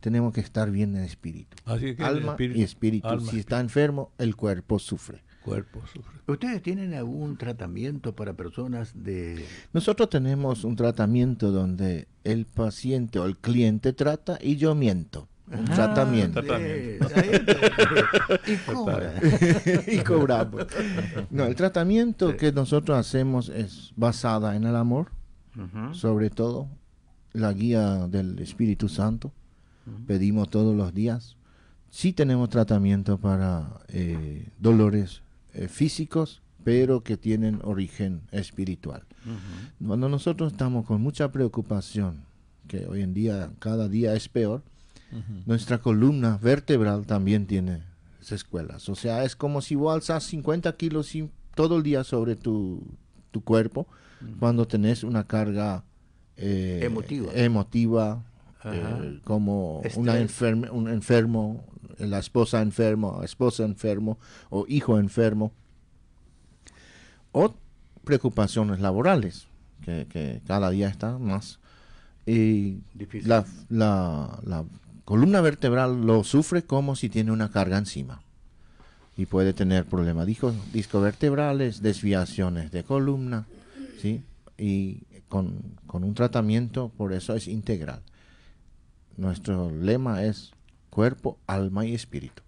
tenemos que estar bien en espíritu. Alma y espíritu. si está enfermo, el cuerpo sufre cuerpo sufre. ¿Ustedes tienen algún tratamiento para personas de...? Nosotros tenemos un tratamiento donde el paciente o el cliente trata y yo miento. Un tratamiento. (laughs) y, cobra. (laughs) y cobramos. No, el tratamiento que nosotros hacemos es basada en el amor, sobre todo la guía del Espíritu Santo. Pedimos todos los días. Sí tenemos tratamiento para eh, dolores eh, físicos, pero que tienen origen espiritual. Cuando nosotros estamos con mucha preocupación, que hoy en día cada día es peor, nuestra columna vertebral también tiene escuelas. O sea, es como si vos alzas 50 kilos todo el día sobre tu, tu cuerpo cuando tenés una carga eh, emotiva, emotiva eh, como una un enfermo, la esposa enfermo, esposa enfermo o hijo enfermo, o preocupaciones laborales, que, cada día están más. Y la, la, columna vertebral lo sufre como si tiene una carga encima. Y puede tener problemas disco, disco vertebrales, desviaciones de columna, ¿sí? Y con, con un tratamiento, por eso es integral. Nuestro lema es cuerpo, alma y espíritu.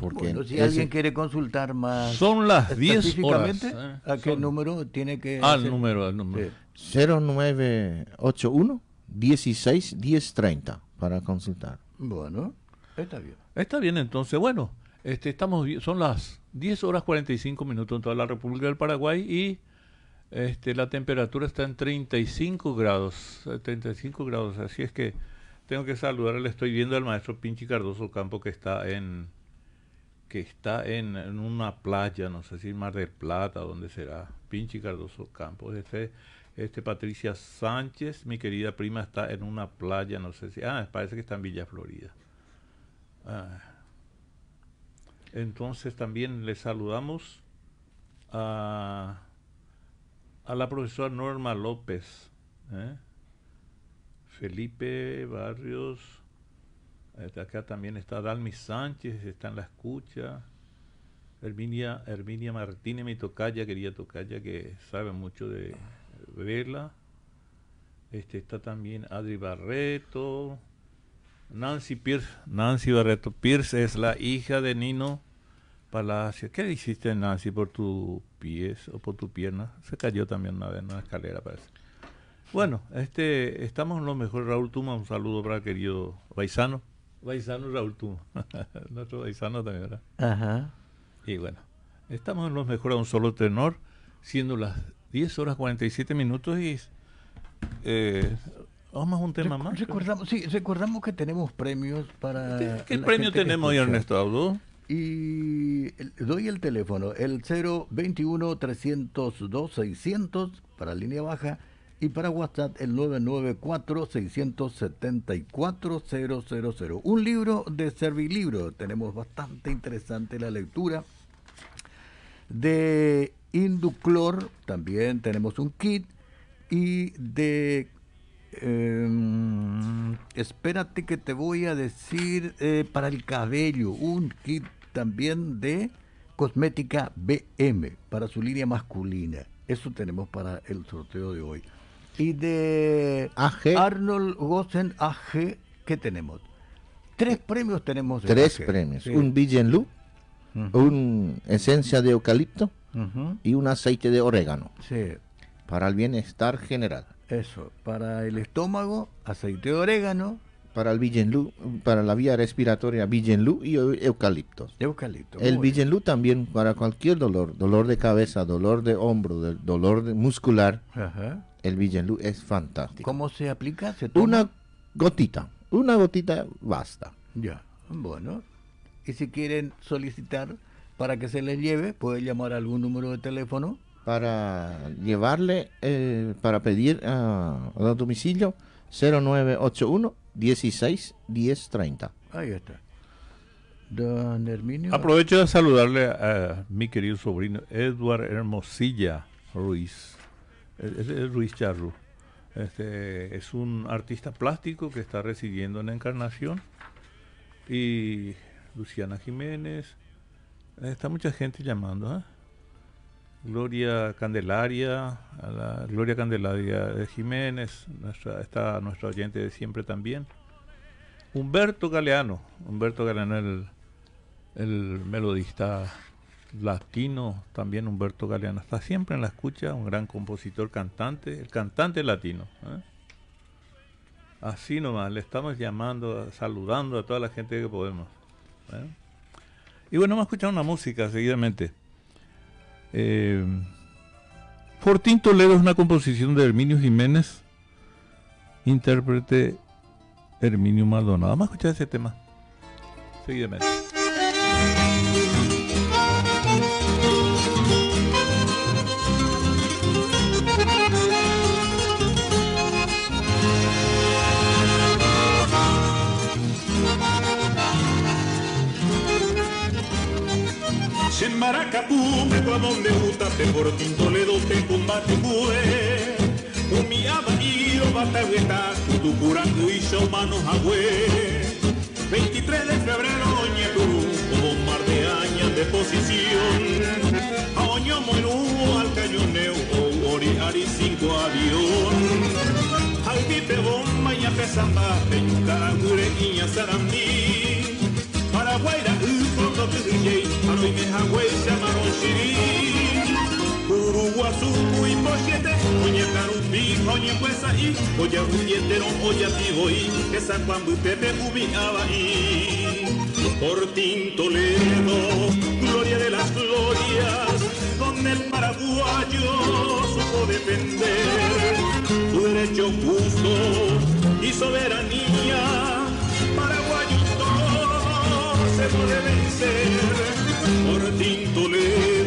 Porque si alguien quiere consultar más son las 10 horas ¿eh? a qué número tiene que al número al número. 0981 16 1030 para consultar. Bueno está bien. Está bien entonces bueno Este, estamos, son las 10 horas 45 minutos en toda la República del Paraguay y este, la temperatura está en 35 grados, 35 grados, así es que tengo que saludar, le estoy viendo al maestro Pinchi Cardoso Campo que está en que está en, una playa, no sé si Mar del Plata, ¿dónde será? Pinchi Cardoso Campos. Este, este Patricia Sánchez, mi querida prima, está en una playa, no sé si. Ah, parece que está en Villa Florida. Ah. Entonces también le saludamos a, a la profesora Norma López, ¿eh? Felipe Barrios. Este, acá también está Dalmi Sánchez, está en la escucha. Herminia, Herminia Martínez, mi tocaya, quería tocaya, que sabe mucho de vela. Este, está también Adri Barreto. Nancy Pierce, Nancy Barreto Pierce es la hija de Nino Palacio. ¿Qué hiciste Nancy por tu pies o por tu pierna? Se cayó también una vez en una escalera, parece. Bueno, este, estamos en lo mejor. Raúl Tuma, un saludo para el querido paisano. Baizano Raúl tú. (laughs) Nuestro Baizano también, ¿verdad? Ajá. Y bueno, estamos en los mejores a un solo tenor, siendo las 10 horas 47 minutos y eh, vamos a un tema más. Recordamos, sí, recordamos que tenemos premios para... ¿Qué, premio tenemos hoy, Ernesto Audo? Y doy el teléfono, el 021 302 600 para línea baja y para WhatsApp el 994-674-000. Un libro de Servilibro, tenemos bastante interesante la lectura. De Induclor también tenemos un kit y de... Em, espérate que te voy a decir eh, para el cabello, un kit también de cosmética BM para su línea masculina. Eso tenemos para el sorteo de hoy. Y de Arnold Gossen AG, ¿qué tenemos? Tres premios tenemos. Tres premios. Un Bigenlu, un esencia de eucalipto y un aceite de orégano. Sí. Para el bienestar general. Eso. Para el estómago, aceite de orégano. Para el Bigenlu, para la vía respiratoria, Bigenlu y eucalipto. Eucalipto. El Bigenlu también para cualquier dolor, dolor de cabeza, dolor de hombro, dolor muscular. Ajá el Villenlú es fantástico. ¿Cómo se aplica? Una gotita, una gotita basta. Ya, bueno. Y si quieren solicitar para que se les lleve, puede llamar a algún número de teléfono. Para llevarle, eh, para pedir a, domicilio 0981 16 1030. Ahí está. Don Herminio. Aprovecho de saludarle a mi querido sobrino Edward Hermosilla Ruiz es, Ruiz Charru. Este, es un artista plástico que está residiendo en Encarnación. Y Luciana Jiménez. Está mucha gente llamando. ¿eh? Gloria Candelaria, Gloria Candelaria de Jiménez, nuestra, está nuestro oyente de siempre también. Humberto Galeano, Humberto Galeano, el, el melodista latino, también Humberto Galeano. Está siempre en la escucha, un gran compositor, cantante, el cantante latino. ¿eh? Así nomás, le estamos llamando, saludando a toda la gente que podemos. ¿eh? Y bueno, vamos a escuchar una música seguidamente. Eh, Fortín Toledo es una composición de Herminio Jiménez, intérprete Herminio Maldonado. Vamos a escuchar ese tema seguidamente. Donde gusta, te por Toledo, te combate fue. Humiaba y lo batagueta, tu curando y show manos agüe. 23 de febrero, Ñetú, como mar de posición. A Oño Moinú, al cañoneo, Ori Ari 5 avión. Al pipe bomba, y a pesamba, peñuca, gureña, sarandí. Paraguayra, ufondo que DJ, Hanoi me Hawái, llamaron Shiri. Uruguasu, muy pochete, oñe carumbi, oñe pues ahí, oye ruñetero, oye tiboi, esa cuando te te ubiaba ahí. Por Tintoledo, gloria de las glorias, donde el paraguayo supo defender su derecho justo y soberanía. Paraguayos todos se puede vencer. Por Tintoledo,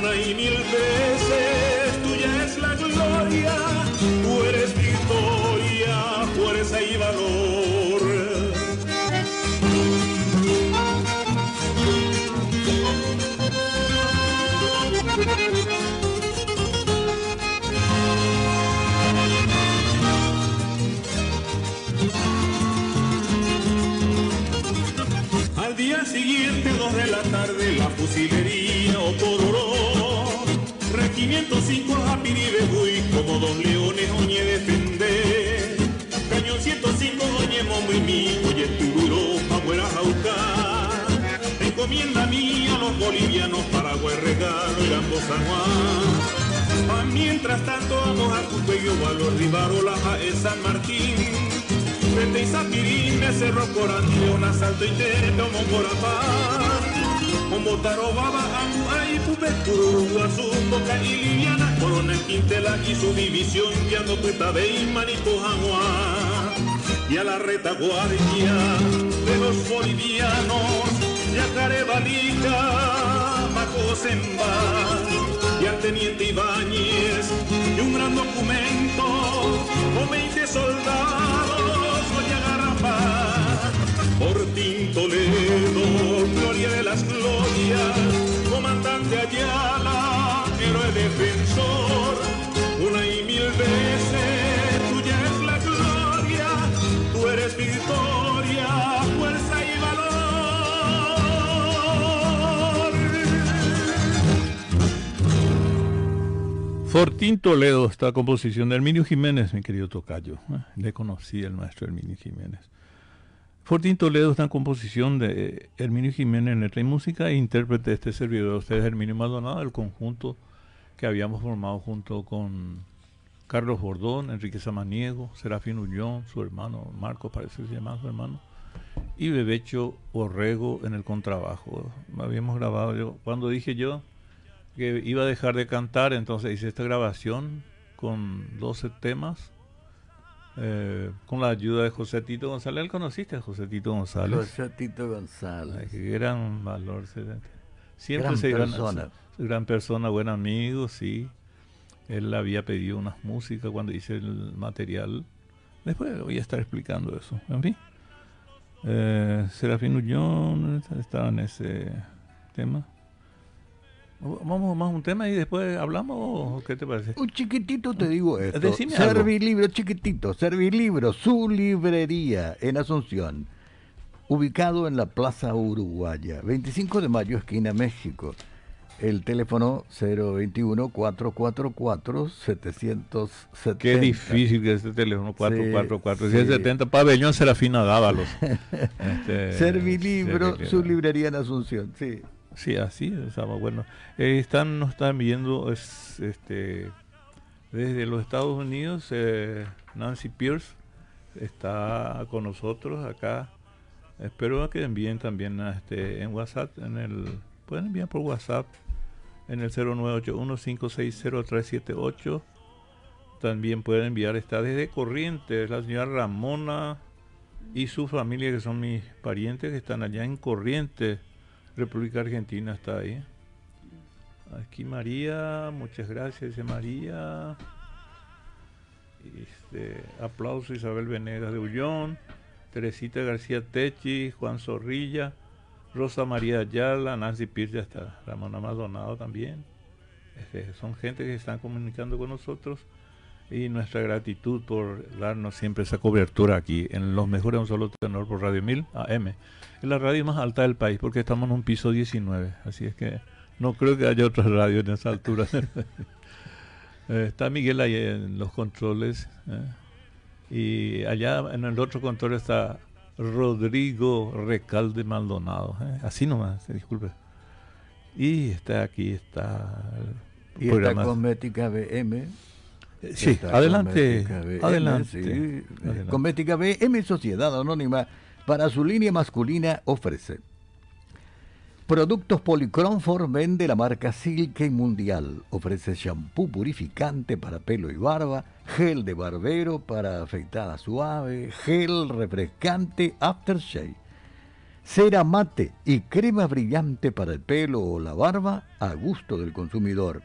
una y mil veces tuya es la gloria, tú eres victoria, fuerza y valor. Al día siguiente, dos de la tarde, la fusilería o pororó. Regimiento 5 a Piribebuy, como dos leones oñe defender. Cañón 105 oñe momo y mi, oye tururo, abuela jauca. Encomienda mía a los bolivianos, Paraguay regalo y ambos San Juan. Pa' mientras tanto vamos a Cucuello, a los Rivarolas, a San Martín. Frente y Zapirín, me cerró por un asalto y te tomo por apar. Como Tarobaba, Amu, y Pupecuru, Guazú, Boca y Liliana, Coronel Quintela y su división, Yando Petabe y Manipo Jaguá. Y a la retaguardia de los bolivianos, Yacaré Balica, Macozemba y al teniente Ibáñez y un gran documento con 20 soldados por Tintoledo, gloria de las glorias, comandante Ayala, héroe defensor, una y mil veces tuya es la gloria, tú eres victoria, fuerza y valor. Fortín Toledo, esta composición de Herminio Jiménez, mi querido Tocayo. ¿eh? Le conocí el maestro Herminio Jiménez. Fortín Toledo es una composición de Herminio Jiménez en letra y música e intérprete de este servidor de ustedes, Herminio Maldonado, el conjunto que habíamos formado junto con Carlos Bordón, Enrique Samaniego, Serafín Ullón, su hermano Marcos, parece que se llama su hermano, y Bebecho Orrego en el contrabajo. Habíamos grabado yo, cuando dije yo, que iba a dejar de cantar, entonces hice esta grabación con 12 temas, eh, con la ayuda de José Tito González. ¿Él conociste a José Tito González? José Tito González. Ay, gran valor. Siempre gran se persona. Gran, gran persona, buen amigo, sí. Él había pedido unas músicas cuando hice el material. Después voy a estar explicando eso. En fin. Eh, Serafín Ullón estaba en ese tema. Vamos más un tema y después hablamos, ¿qué te parece? Un chiquitito te digo esto. Servilibro, chiquitito, Servilibro, su librería en Asunción, ubicado en la Plaza Uruguaya, 25 de mayo, esquina México. El teléfono 021-444-770. Qué difícil que es este teléfono 444. Sí, 770, pabellón Serafina Dávalos. (laughs) este, Servilibro, su librería en Asunción, sí. Sí, así estaba bueno. Eh, están, nos están viendo es, este, desde los Estados Unidos, eh, Nancy Pierce está con nosotros acá. Espero que envíen también este, en WhatsApp, en el, pueden enviar por WhatsApp en el 0981-560-378. También pueden enviar, está desde Corrientes, la señora Ramona y su familia, que son mis parientes que están allá en Corrientes República Argentina está ahí. Aquí María, muchas gracias, María. Este, aplauso Isabel Venegas de Ullón, Teresita García Techi, Juan Zorrilla, Rosa María Ayala, Nancy Pierce ya está, Ramona Maldonado también. Este, son gente que están comunicando con nosotros y nuestra gratitud por darnos siempre esa cobertura aquí en los mejores un solo tenor por Radio 1000 AM. Es la radio más alta del país porque estamos en un piso 19, así es que no creo que haya otra radio en esa altura. (laughs) Eh, está Miguel ahí en los controles ¿eh? y allá en el otro control está Rodrigo Recalde Maldonado, ¿eh? así nomás, disculpe. Y está aquí, está... Y esta cosmética BM Sí, adelante. Adelante. Sí. Cosmética BM Sociedad Anónima para su línea masculina ofrece Productos Polycromfor vende la marca Silke Mundial. Ofrece shampoo purificante para pelo y barba, gel de barbero para afeitada suave, gel refrescante aftershave, cera mate y crema brillante para el pelo o la barba a gusto del consumidor.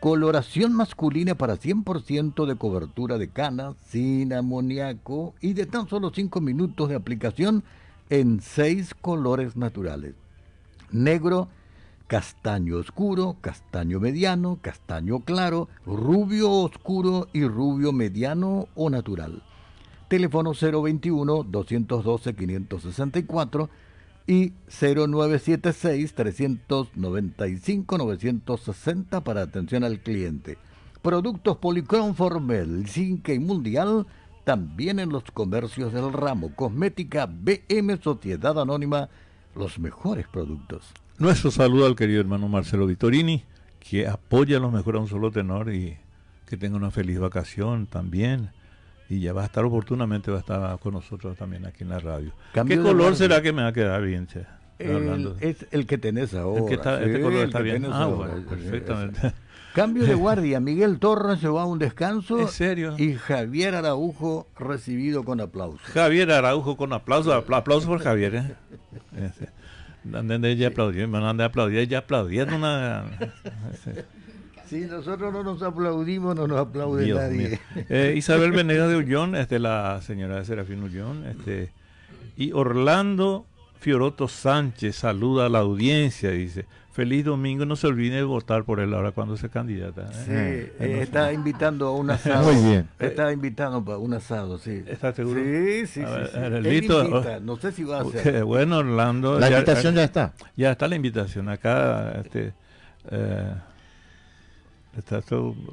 Coloración masculina para 100% de cobertura de canas, sin amoníaco y de tan solo 5 minutos de aplicación en 6 colores naturales negro, castaño oscuro, castaño mediano, castaño claro, rubio oscuro y rubio mediano o natural. Teléfono 021-212-564 y 0976-395-960 para atención al cliente. Productos Policron Formel, Zinc y Mundial, también en los comercios del ramo. Cosmética BM Sociedad Anónima los mejores productos. Nuestro saludo al querido hermano Marcelo Vittorini, que apoya a los mejores a un solo tenor y que tenga una feliz vacación también. Y ya va a estar oportunamente, va a estar con nosotros también aquí en la radio. ¿Qué color será que me va a quedar bien, che? es el que tenés ahora. El que está, este color está bien. Ah, bueno, perfectamente. Cambio de (laughs) guardia, Miguel Torres se va a un descanso. ¿En serio? Y Javier Araujo recibido con aplauso. Javier Araujo con aplauso, aplauso por Javier. ¿eh? Ande ella aplaudió, me anda aplaudiendo, ella aplaudiendo una... (laughs) Si nosotros no nos aplaudimos, no nos aplaude nadie. (laughs) Eh, Isabel Venegas de Ullón, este, la señora de Serafín Ullón, este, y Orlando Fioroto Sánchez saluda a la audiencia, dice. Feliz domingo, no se olvide de votar por él ahora cuando se candidata. ¿eh? Sí, eh, está invitando a un (laughs) asado. Muy bien. Está invitando a un asado, sí. ¿Está seguro? Sí, sí, sí. no sé si va a ser. Bueno, Orlando. La invitación ya está. Ya está la invitación acá. Este, eh, está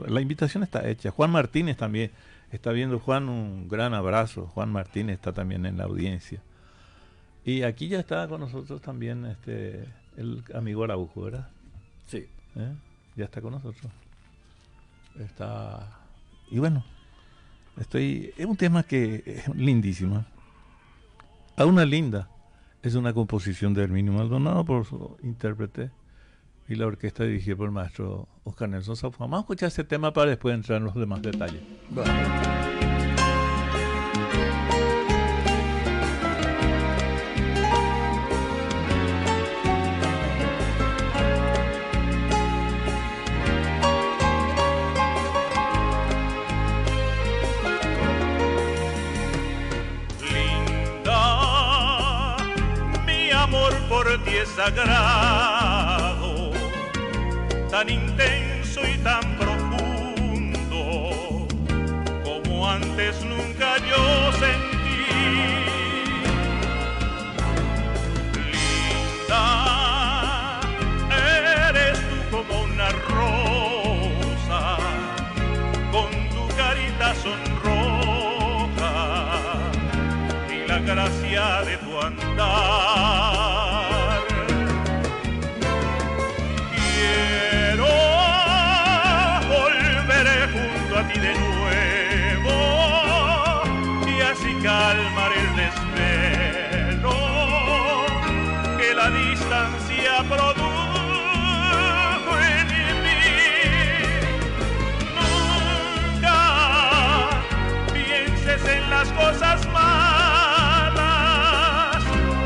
la invitación está hecha. Juan Martínez también está viendo. Juan, un gran abrazo. Juan Martínez está también en la audiencia. Y aquí ya está con nosotros también este el amigo Araujo, ¿verdad? Sí. ¿Eh? Ya está con nosotros. Está. Y bueno, estoy. Es un tema que es lindísimo. A una linda. Es una composición de Herminio Maldonado por su intérprete y la orquesta dirigida por el maestro Oscar Nelson Saufa. Vamos a escuchar ese tema para después entrar en los demás detalles. sagrado, tan intenso y tan profundo, como antes nunca yo sentí. Linda, cosas malas,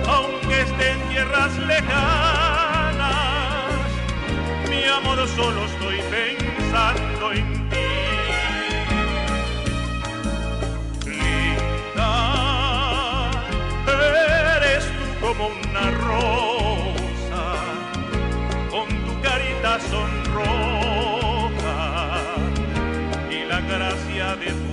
aunque estén tierras lejanas. Mi amor, solo estoy pensando en ti. como una rosa, con tu carita sonroja y la gracia de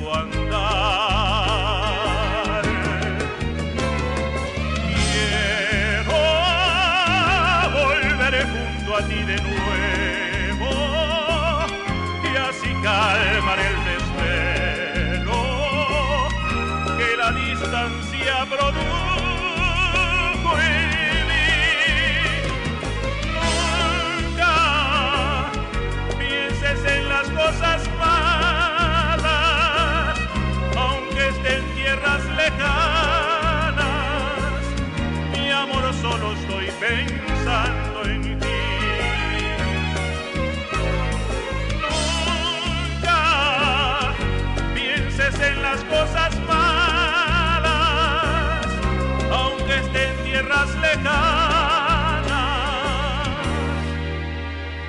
sustancia produjo en mí. Nunca pienses en las cosas malas, aunque esté en tierras lejanas. Mi amor, solo estoy pensando en ti. Nunca pienses en las cosas tierras lejanas.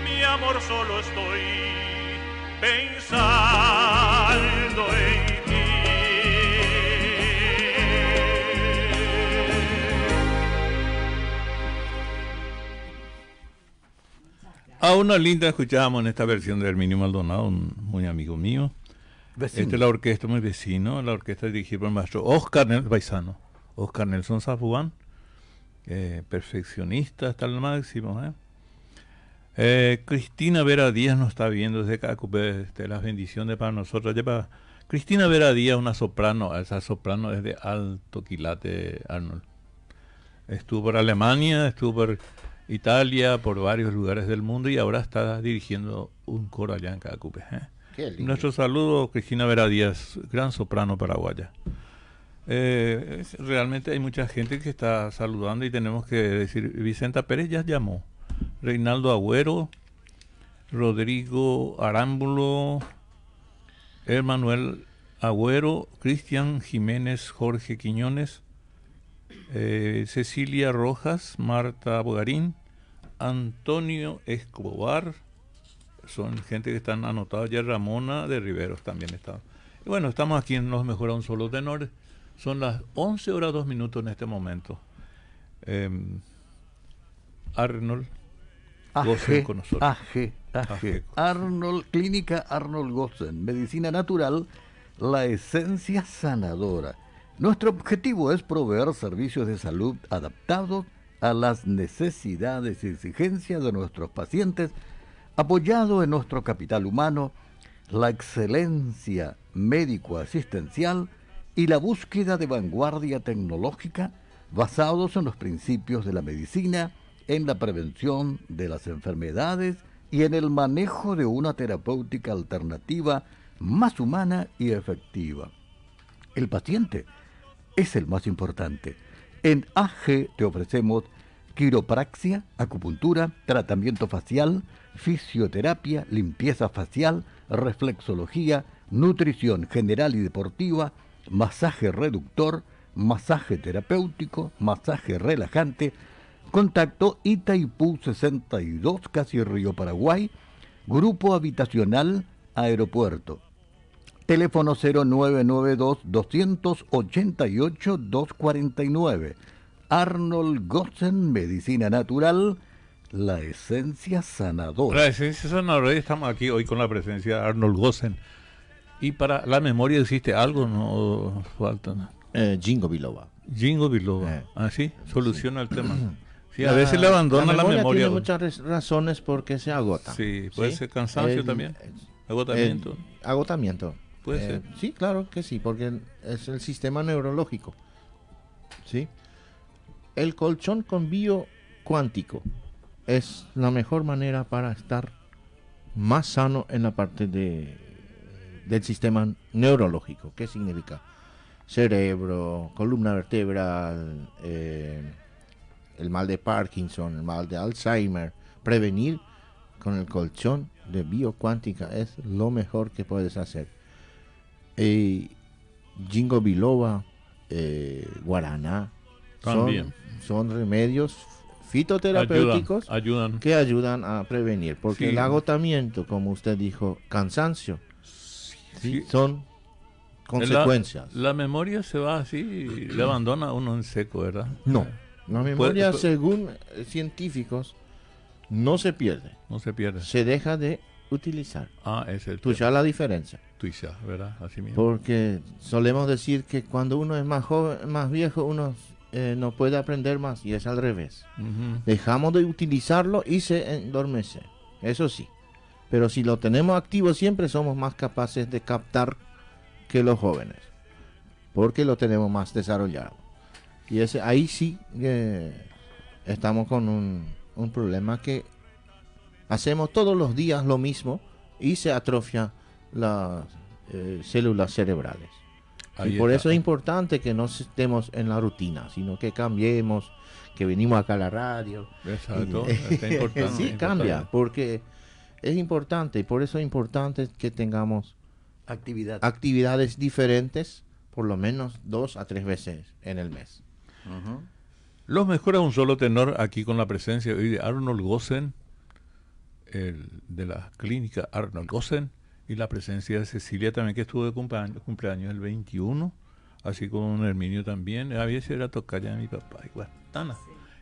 Mi amor, solo estoy pensando en ti. A una linda escuchábamos en esta versión de Herminio Maldonado, un muy amigo mío. Esta es la orquesta, muy vecino, la orquesta dirigida por el maestro Oscar Nelson Baisano. Oscar Nelson Zafuán, eh, perfeccionista hasta el máximo. ¿eh? Eh, Cristina Vera Díaz nos está viendo desde Cacupe, este, las bendiciones para nosotros. Lleva Cristina Vera Díaz, una soprano, esa soprano es de alto quilate, Arnold. Estuvo por Alemania, estuvo por Italia, por varios lugares del mundo y ahora está dirigiendo un coro allá en Cacupe. ¿eh? Nuestro saludo, Cristina Vera Díaz, gran soprano paraguaya. Eh, realmente hay mucha gente que está saludando y tenemos que decir, Vicenta Pérez ya llamó. Reinaldo Agüero, Rodrigo Arámbulo, Emanuel Agüero, Cristian Jiménez, Jorge Quiñones, eh, Cecilia Rojas, Marta Bogarín, Antonio Escobar, son gente que están anotados ya, Ramona de Riveros también está. Bueno, estamos aquí en Los Mejor a un Solo Tenor, son las 11 horas 2 minutos en este momento. Em, Arnold AG, con AG, AG, Arnold, Clínica Arnold Gossen, Medicina Natural, la esencia sanadora. Nuestro objetivo es proveer servicios de salud adaptados a las necesidades y exigencias de nuestros pacientes, apoyado en nuestro capital humano, la excelencia médico-asistencial y la búsqueda de vanguardia tecnológica basados en los principios de la medicina, en la prevención de las enfermedades y en el manejo de una terapéutica alternativa más humana y efectiva. El paciente es el más importante. En AG te ofrecemos quiropraxia, acupuntura, tratamiento facial, fisioterapia, limpieza facial, reflexología, nutrición general y deportiva, masaje reductor, masaje terapéutico, masaje relajante, Contacto Itaipú 62, casi Río Paraguay, Grupo Habitacional Aeropuerto. Teléfono 0992-288-249. Arnold Gossen, Medicina Natural, la esencia sanadora. La esencia sanadora, estamos aquí hoy con la presencia de Arnold Gossen. Y para la memoria existe algo, no falta. Eh, Jingo Biloba. Jingo Biloba. Eh. Ah, sí, soluciona el tema. Sí, a veces le abandona la memoria. Tiene muchas razones porque se agota. Sí, puede ser cansancio también. Agotamiento. agotamiento. Puede eh, ser. Sí, claro que sí, porque es el sistema neurológico. ¿Sí? El colchón con bio cuántico es la mejor manera para estar más sano en la parte de, del sistema neurológico. ¿Qué significa? Cerebro, columna vertebral, eh, el mal de Parkinson, el mal de Alzheimer, prevenir con el colchón de biocuántica es lo mejor que puedes hacer. Eh, Jingo biloba, eh, guaraná, son, son, remedios fitoterapéuticos que ayudan a prevenir, porque el agotamiento, como usted dijo, cansancio, son consecuencias. La, memoria se va así, le abandona a uno en seco, ¿verdad? No. La memoria, según eh, científicos, no se pierde. No se pierde. Se deja de utilizar. Ah, es el. Tú ya la diferencia. Tú ya, ¿verdad? Así mismo. Porque solemos decir que cuando uno es más joven, más viejo, uno eh, no puede aprender más y es al revés. Dejamos de utilizarlo y se endormece. Eso sí. Pero si lo tenemos activo siempre somos más capaces de captar que los jóvenes. Porque lo tenemos más desarrollado. Y ese, ahí sí estamos con un, un, problema que hacemos todos los días lo mismo y se atrofia las eh, células cerebrales. y por eso es importante que no estemos en la rutina, sino que cambiemos, que venimos acá a la radio. Exacto, (laughs) sí, cambia, porque es importante y por eso es importante que tengamos actividades diferentes por lo menos dos a tres veces en el mes. Los mejora un solo tenor aquí con la presencia de Arnold Gossen, el de la clínica Arnold Gossen, y la presencia de Cecilia también, que estuvo de cumpleaños, cumpleaños el 21, así como Herminio también. A veces era tocar ya mi papá, y Guastana.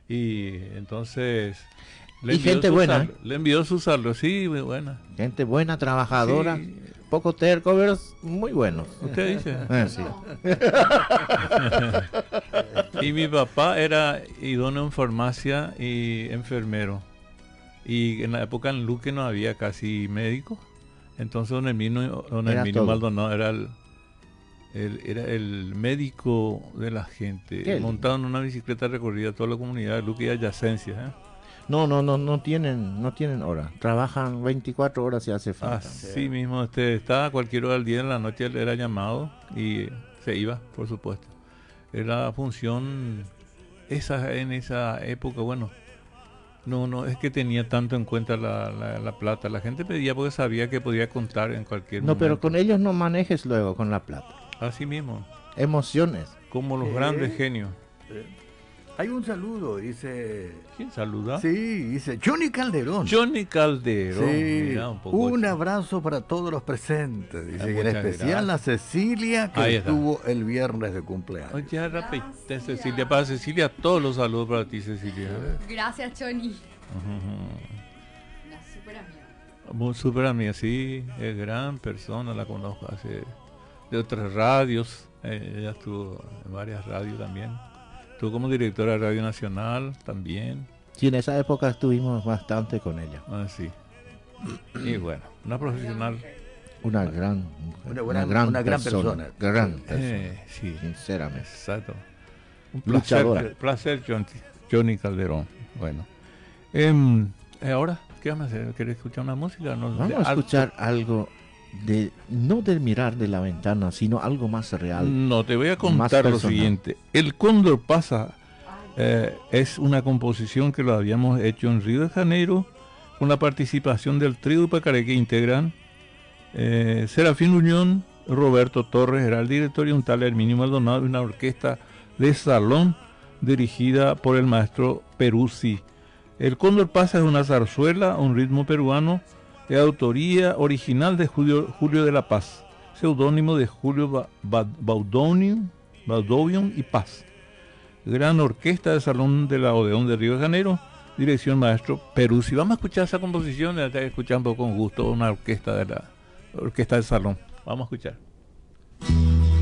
Y entonces y gente buena. le envió su salud, sí, muy buena. Gente buena, trabajadora, poco terco, pero muy buenos. Usted dice. (laughs) Ah, (laughs) y mi papá era idóneo en farmacia y enfermero. Y en la época en Luque no había casi médico. Entonces don Herminio, don Herminio Maldonado era el, era el médico de la gente. Montado en una bicicleta recorrida toda la comunidad de Luque y adyacencias. ¿eh? No, no, no, no tienen, no tienen hora. Trabajan 24 horas si hace falta. Así mismo, este, estaba a cualquier hora del día en la noche, él era llamado y se iba, por supuesto. Era función esa en esa época, bueno, no, no, es que tenía tanto en cuenta la, la, plata. La gente pedía porque sabía que podía contar en cualquier momento. No, pero con ellos no manejes luego con la plata. Así mismo. Emociones. Como los grandes genios. Hay un saludo, dice. ¿Quién saluda? Sí, dice Johnny Calderón. Johnny Calderón. Sí. un, abrazo para todos los presentes. Dice, ah, en especial a Cecilia, que estuvo el viernes de cumpleaños. Oye, repite, Cecilia. Para Cecilia, todos los saludos para ti, Cecilia. Gracias, Johnny. Una super amiga. Muy super amiga, sí. Es gran persona, la conozco hace de otras radios. Eh, ella estuvo en varias radios también. Tú como directora de Radio Nacional también. Sí, en esa época estuvimos bastante con ella. Ah, sí. Y bueno, una profesional. Una gran, una, gran, una gran persona. Gran persona. Eh, sí. Sinceramente. Exacto. Un placer, placer Johnny, Calderón. Bueno. Em, eh, ahora, ¿qué vamos a hacer? ¿Quieres escuchar una música? vamos a escuchar algo de no del mirar de la ventana, sino algo más real. No, te voy a contar lo siguiente. El Cóndor pasa eh, es una composición que lo habíamos hecho en Río de Janeiro con la participación del trío Pacaré que integran eh, Serafín Unión, Roberto Torres era el director y un tal Herminio Maldonado y una orquesta de salón dirigida por el maestro Peruzzi. El Cóndor pasa es una zarzuela, un ritmo peruano de autoría original de Julio, Julio de la Paz, seudónimo de Julio Baudovium y Paz. Gran orquesta de Salón de la Odeón de Río de Janeiro, dirección maestro Peruzzi. Vamos a escuchar esa composición, la escuchando con gusto una orquesta de la orquesta del salón. Vamos a escuchar.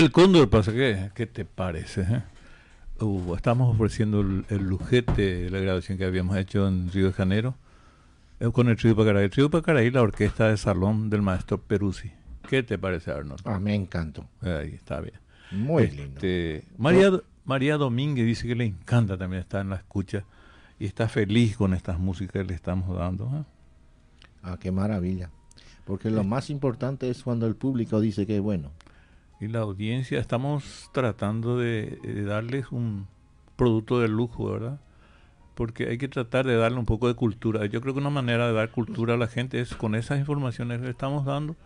El cóndor pasa que, ¿qué te parece? Eh? Uh, estamos ofreciendo el, el, lujete de la grabación que habíamos hecho en Río de Janeiro eh, con el Trío Pacaraí. El Trío Pacaraí, la orquesta de salón del maestro Peruzzi. ¿Qué te parece, Arnold? A me encantó. Ahí está bien. Muy lindo. Este, María, María Domínguez dice que le encanta también estar en la escucha y está feliz con estas músicas que le estamos dando. ¿eh? Ah, qué maravilla. Porque lo más importante es cuando el público dice que es bueno. Y la audiencia, estamos tratando de, darles un producto de lujo, ¿verdad? Porque hay que tratar de darle un poco de cultura. Yo creo que una manera de dar cultura a la gente es con esas informaciones que le estamos dando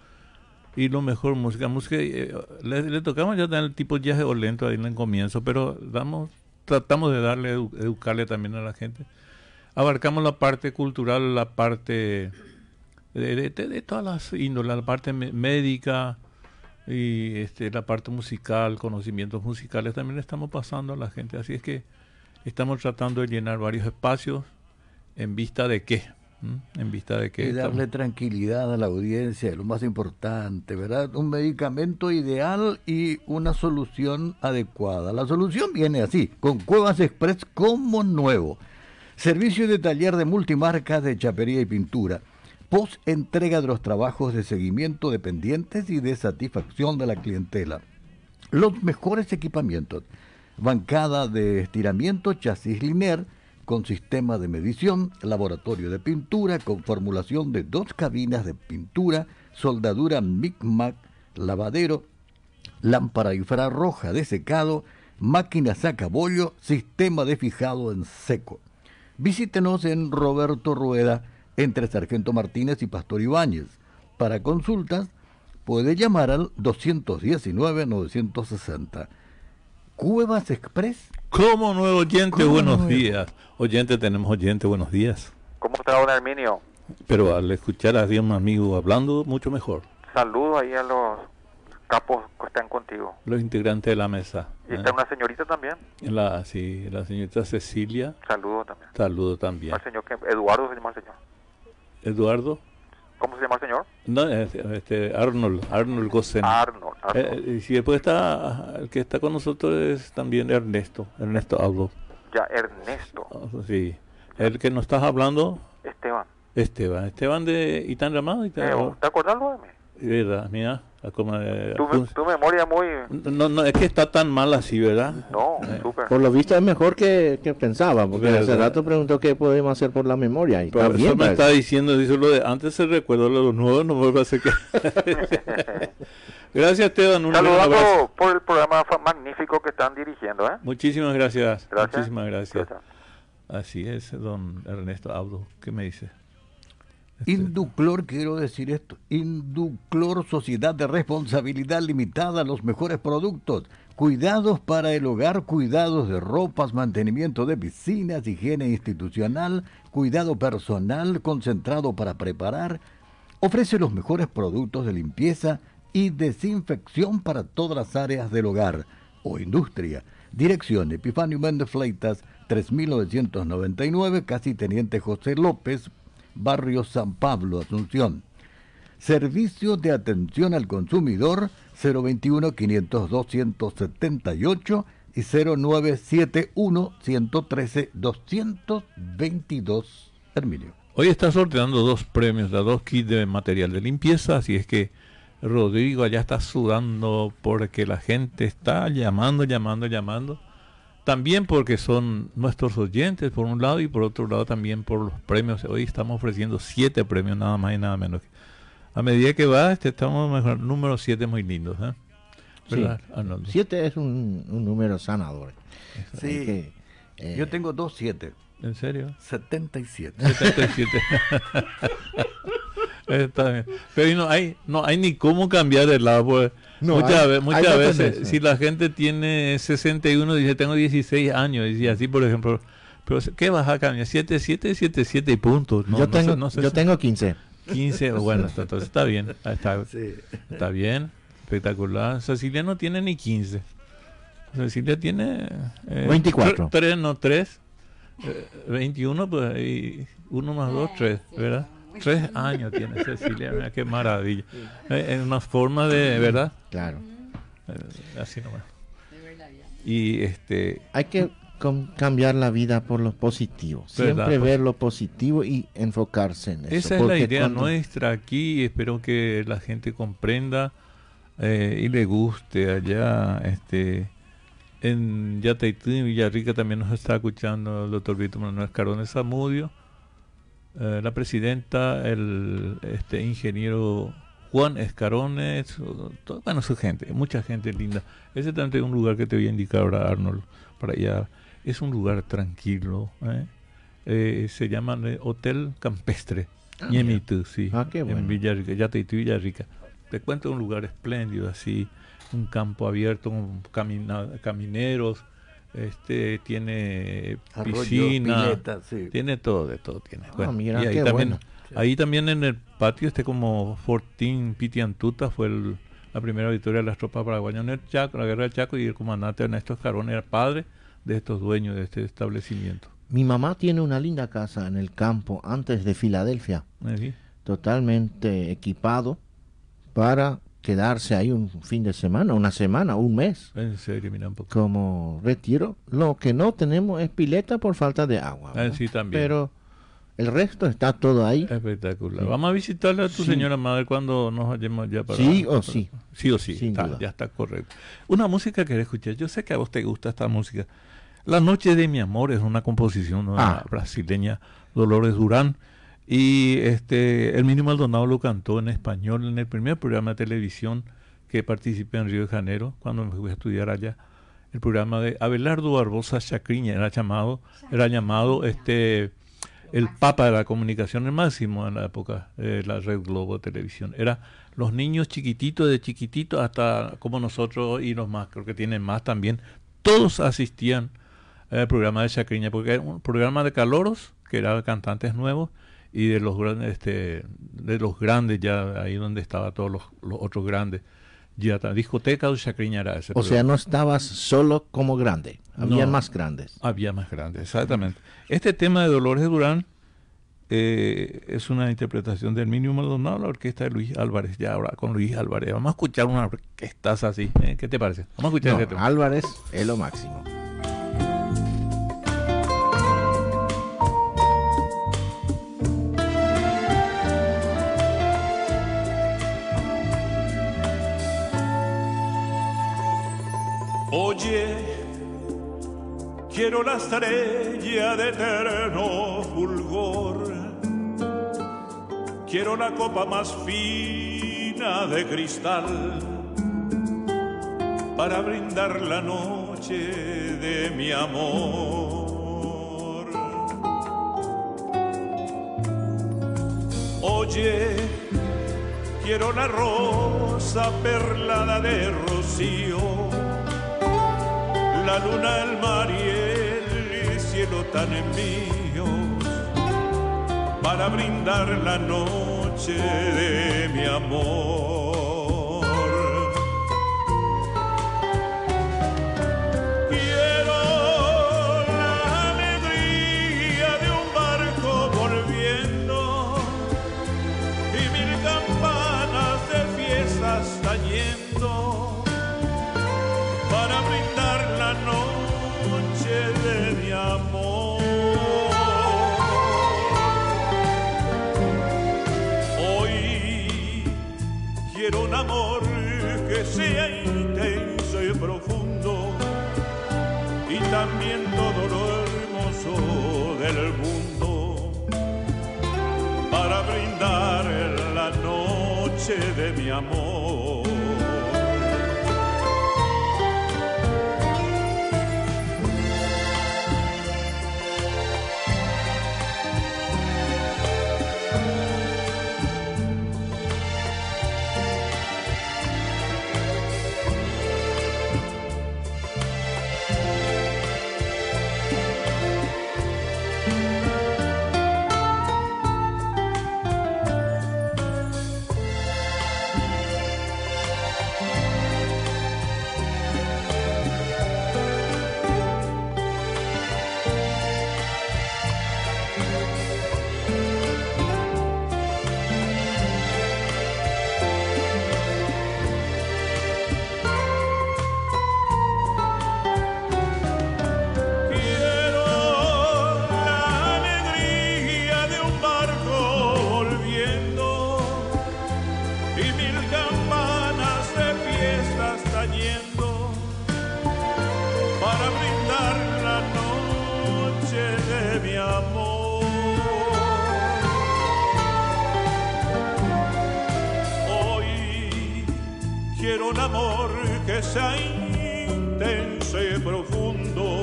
y lo mejor música. música eh, le, tocamos ya el tipo jazz o lento ahí en el comienzo, pero damos, tratamos de darle, educarle también a la gente. Abarcamos la parte cultural, la parte de, de, todas las índoles, la parte médica y este, la parte musical, conocimientos musicales también le estamos pasando a la gente. Así es que estamos tratando de llenar varios espacios en vista de qué en vista de que... Y darle tranquilidad a la audiencia, lo más importante, ¿verdad? Un medicamento ideal y una solución adecuada. La solución viene así, con Cuevas Express como nuevo. Servicio de taller de multimarcas de chapería y pintura. Post entrega de los trabajos de seguimiento de pendientes y de satisfacción de la clientela. Los mejores equipamientos. Bancada de estiramiento, chasis linear, con sistema de medición, laboratorio de pintura con formulación de dos cabinas de pintura, soldadura MIC-MAC, lavadero, lámpara infrarroja de secado, máquina sacabollo, sistema de fijado en seco. Visítenos en Roberto Rueda, entre Sargento Martínez y Pastor Ibáñez. Para consultas, puede llamar al 219-960. Cuevas Express. Como nuevo oyente, buenos días. Oyente, tenemos oyente, buenos días. ¿Cómo está, don Herminio? Pero al escuchar a un amigo hablando, mucho mejor. Saludos ahí a los capos que están contigo. Los integrantes de la mesa. Y está ¿eh? una señorita también. La, sí, la señorita Cecilia. Saludos también. Saludos también. Al señor que, Eduardo se llama el señor. Eduardo. ¿Cómo se llama el señor? No, este, Arnold, Arnold Gossen. Arnold, Arnold. Eh, y si después está, el que está con nosotros es también Ernesto, Ernesto Aldo. Ya, Ernesto. Ah, sí. El que nos estás hablando. Esteban. Esteban, Esteban de Itán Ramado. Eh, ¿Te acuerdas de mí? Verdad, mira. Como, eh, tu, memoria muy... No, no, es que está tan mal así, ¿verdad? No, eh, súper. Por lo visto es mejor que, que pensaba, porque hace rato preguntó qué podemos hacer por la memoria. Y Pero eso me está diciendo, dice lo de antes se recuerdo lo de los nuevos, no vuelve a ser que... (laughs) gracias, Esteban. Un Saludando por el programa magnífico que están dirigiendo, ¿eh? Muchísimas gracias. gracias. Muchísimas gracias. Así es, don Ernesto Audo. ¿Qué me dice? (laughs) Induclor, quiero decir esto, Induclor Sociedad de Responsabilidad Limitada, los mejores productos, cuidados para el hogar, cuidados de ropas, mantenimiento de piscinas, higiene institucional, cuidado personal concentrado para preparar, ofrece los mejores productos de limpieza y desinfección para todas las áreas del hogar o industria. Dirección Epifanio Méndez Fleitas, 3999, casi Teniente José López, Barrio San Pablo, Asunción. Servicio de atención al consumidor 021 502 178 y 0971 113 222. Herminio. Hoy está sorteando dos premios, de dos kits de material de limpieza, así es que Rodrigo allá está sudando porque la gente está llamando, llamando, llamando también porque son nuestros oyentes, por un lado, y por otro lado también por los premios. Hoy estamos ofreciendo siete premios, nada más y nada menos. A medida que va, este, estamos mejor. Número siete muy lindos. ¿eh? Siete es un, número sanador. Sí. Eh, Yo tengo dos siete. ¿En serio? 77. 77. (laughs) Está bien. Pero no hay, no hay ni cómo cambiar de lado. Pues, muchas, muchas veces, si la gente tiene 61, dice, tengo 16 años, y así, por ejemplo, pero ¿qué vas a cambiar? 7, 7, 7, 7 y puntos. yo tengo, yo tengo 15. 15, bueno, entonces está bien. Está, está bien, espectacular. Cecilia no tiene ni 15. Cecilia tiene... Eh, 24. 3, no, 3. 21, pues, y 1 más 2, 3, ¿verdad? Tres años tiene Cecilia, mira qué maravilla. Es una forma de, ¿verdad? Claro. Eh, así nomás. Y este... Hay que cambiar la vida por lo positivo. Siempre ver lo positivo y enfocarse en eso. Esa es la idea nuestra aquí. Espero que la gente comprenda eh, y le guste allá. Este, en Yateití, en Villarrica, también nos está escuchando el doctor Víctor Manuel Carones Zamudio. Eh, la presidenta, el este ingeniero Juan Escarones, bueno, su gente, mucha gente linda. Ese también es un lugar que te voy a indicar ahora, Arnold, para allá. Es un lugar tranquilo. ¿eh? Eh, se llama Hotel Campestre. Ah, sí. Ah, En Villarrica, ya te Villarrica. Te cuento un lugar espléndido, así, un campo abierto, con camineros, este tiene piscina, tiene todo, de todo tiene. Ah, mira, ahí, también, ahí también en el patio, este como Fortín Pitiantuta fue la primera victoria de las tropas paraguayas en el Chaco, la guerra del Chaco, y el comandante Ernesto Escarón era padre de estos dueños de este establecimiento. Mi mamá tiene una linda casa en el campo antes de Filadelfia, ¿Ah, totalmente equipado para quedarse ahí un fin de semana, una semana, un mes. En serio, mira un poco. Como retiro. Lo que no tenemos es pileta por falta de agua. Ah, sí, también. Pero el resto está todo ahí. Espectacular. Vamos a visitarle a tu señora madre cuando nos hallemos ya para... Sí o sí. Sí o sí. ya está correcto. Una música que escuchar. Yo sé que a vos te gusta esta música. La Noche de mi Amor es una composición ah. brasileña, Dolores Durán. Y este el Mínimo Maldonado lo cantó en español en el primer programa de televisión que participé en Río de Janeiro, cuando me fui a estudiar allá. El programa de Abelardo Barbosa Chacriña era llamado, era llamado este el papa de la comunicación, el máximo en la época de la red Globo de televisión. Era los niños chiquititos, de chiquititos hasta como nosotros y los más, creo que tienen más también, todos asistían al programa de Chacriña, porque era un programa de caloros, que eran cantantes nuevos, y de los grandes, este, de los grandes ya ahí donde estaban todos los, otros grandes. Ya discoteca o Chacriña era ese. O sea, no estabas solo como grande, había más grandes. Había más grandes, exactamente. Este tema de Dolores Durán eh, es una interpretación del mínimo Maldonado, la orquesta de Luis Álvarez, ya ahora con Luis Álvarez. Vamos a escuchar una orquesta así. ¿eh? ¿Qué te parece? Vamos a escuchar este Álvarez es lo máximo. Oye, quiero la estrella de eterno fulgor. Quiero la copa más fina de cristal para brindar la noche de mi amor. Oye, quiero la rosa perlada de rocío la luna, el mar y el cielo tan envíos para brindar la noche de mi amor. Intenso y profundo y también todo lo hermoso del mundo para brindar la noche de mi amor. y mil campanas de fiestas tañendo para brindar la noche de mi amor. Hoy quiero un amor que sea intenso y profundo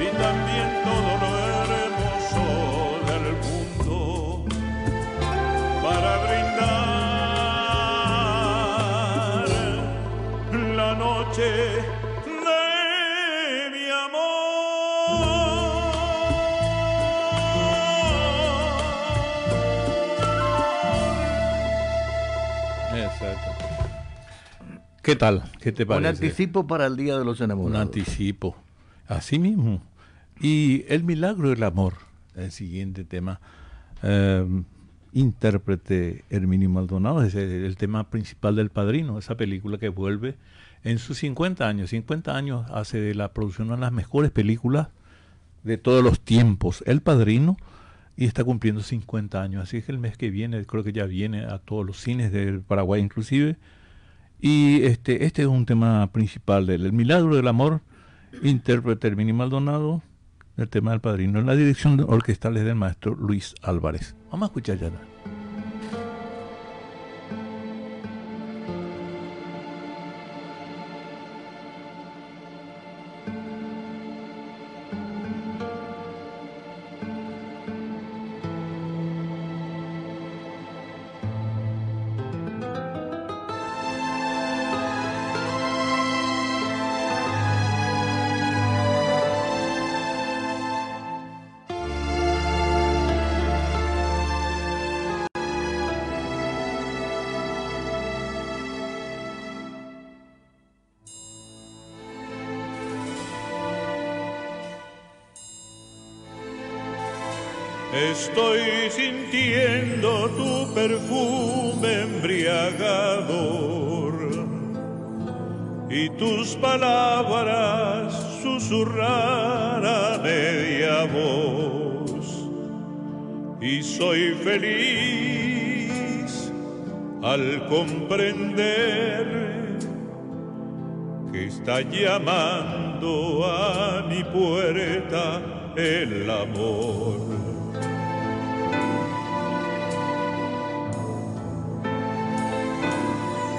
y también todo lo hermoso la noche ¿Qué tal? ¿Qué te parece? Un anticipo para el Día de los Enamorados. Un anticipo. Así mismo. Y el milagro del amor, el siguiente tema. Em, intérprete Herminio Maldonado, es el, tema principal del Padrino, esa película que vuelve en sus 50 años. 50 años hace de la producción una de las mejores películas de todos los tiempos. El Padrino y está cumpliendo 50 años. Así que el mes que viene, creo que ya viene a todos los cines del Paraguay inclusive y este, este es un tema principal del El Milagro del Amor, intérprete Herminio Maldonado, el tema del padrino, en la dirección orquestal es del maestro Luis Álvarez. Vamos a escuchar ya. Feliz al comprender que está llamando a mi puerta el amor.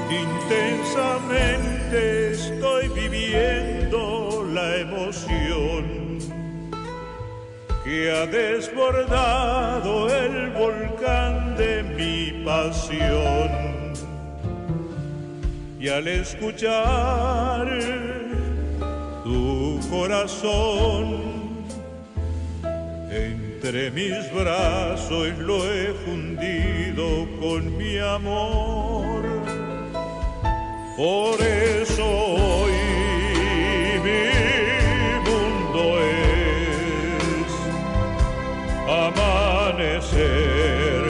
Intensamente estoy viviendo la emoción que ha desbordado el volcán de mi pasión. Y al escuchar tu corazón entre mis brazos lo he fundido con mi amor por eso hoy amanecer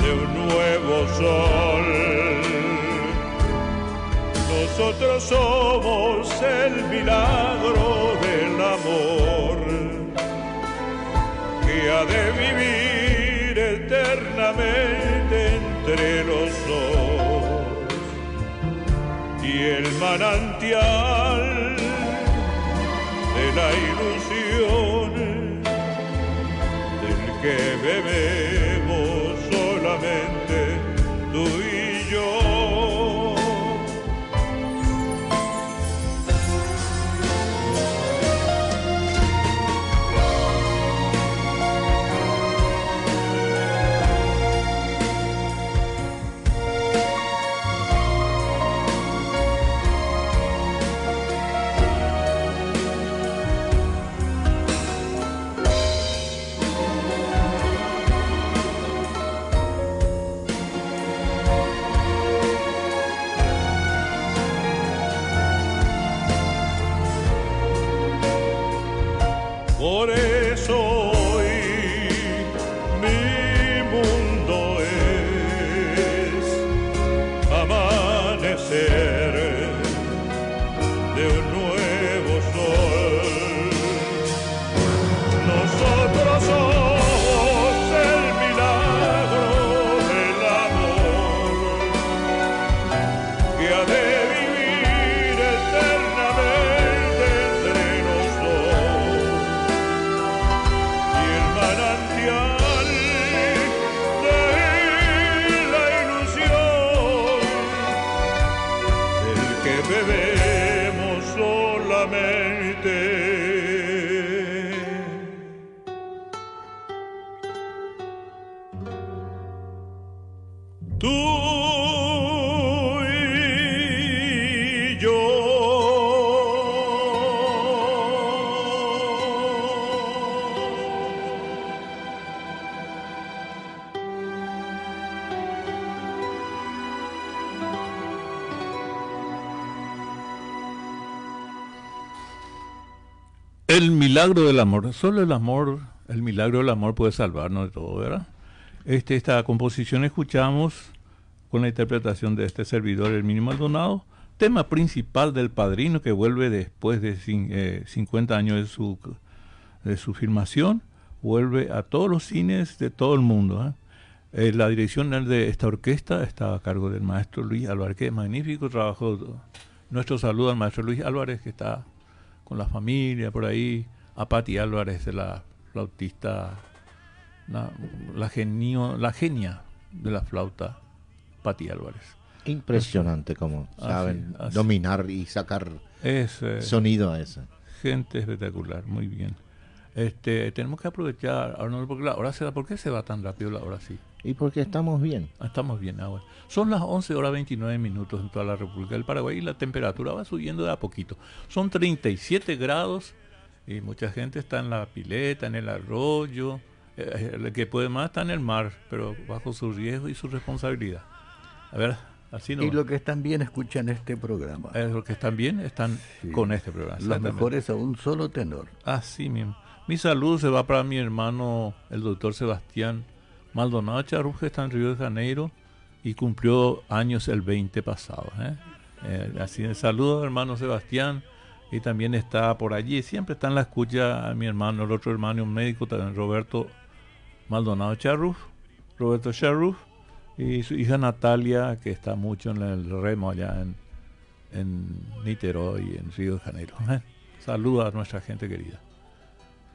de un nuevo sol. Nosotros somos el milagro del amor que ha de vivir eternamente entre los dos y el manantial de la milagro del amor. Solo el amor, el milagro del amor puede salvarnos de todo, ¿verdad? Este, esta composición escuchamos con la interpretación de este servidor, el mínimo Maldonado, tema principal del padrino que vuelve después de 50 eh, años de su, de su filmación, vuelve a todos los cines de todo el mundo. ¿eh? Eh, la dirección de esta orquesta está a cargo del maestro Luis Álvarez, que magnífico trabajo. Nuestro saludo al maestro Luis Álvarez, que está con la familia por ahí, a Patti Álvarez, de la flautista, la, genio, la genia de la flauta Pati Álvarez. Impresionante como saben dominar y sacar sonido a eso. Gente espectacular, muy bien. Este, tenemos que aprovechar, porque la hora se da, ¿por qué se va tan rápido la hora así? Y porque estamos bien. Ah, estamos bien ahora. Son las 11 horas 29 minutos en toda la República del Paraguay y la temperatura va subiendo de a poquito. Son 37 grados y mucha gente está en la pileta, en el arroyo. Eh, el que puede más está en el mar, pero bajo su riesgo y su responsabilidad. A ver, así no. Y los que están bien escuchan este programa. Eh, los que están bien están con este programa. Los mejores a un solo tenor. Así mismo. Mi salud se va para mi hermano, el doctor Sebastián Maldonado Charruje, está en Río de Janeiro y cumplió años el 20 pasado. ¿eh? Eh, así de saludo, hermano Sebastián. Y también está por allí, siempre está en la escucha a mi hermano, el otro hermano, un médico también, Roberto Maldonado Charruf, Roberto Charruf, y su hija Natalia, que está mucho en el remo allá en, en Niterói, en Río de Janeiro. ¿eh? Saluda a nuestra gente querida.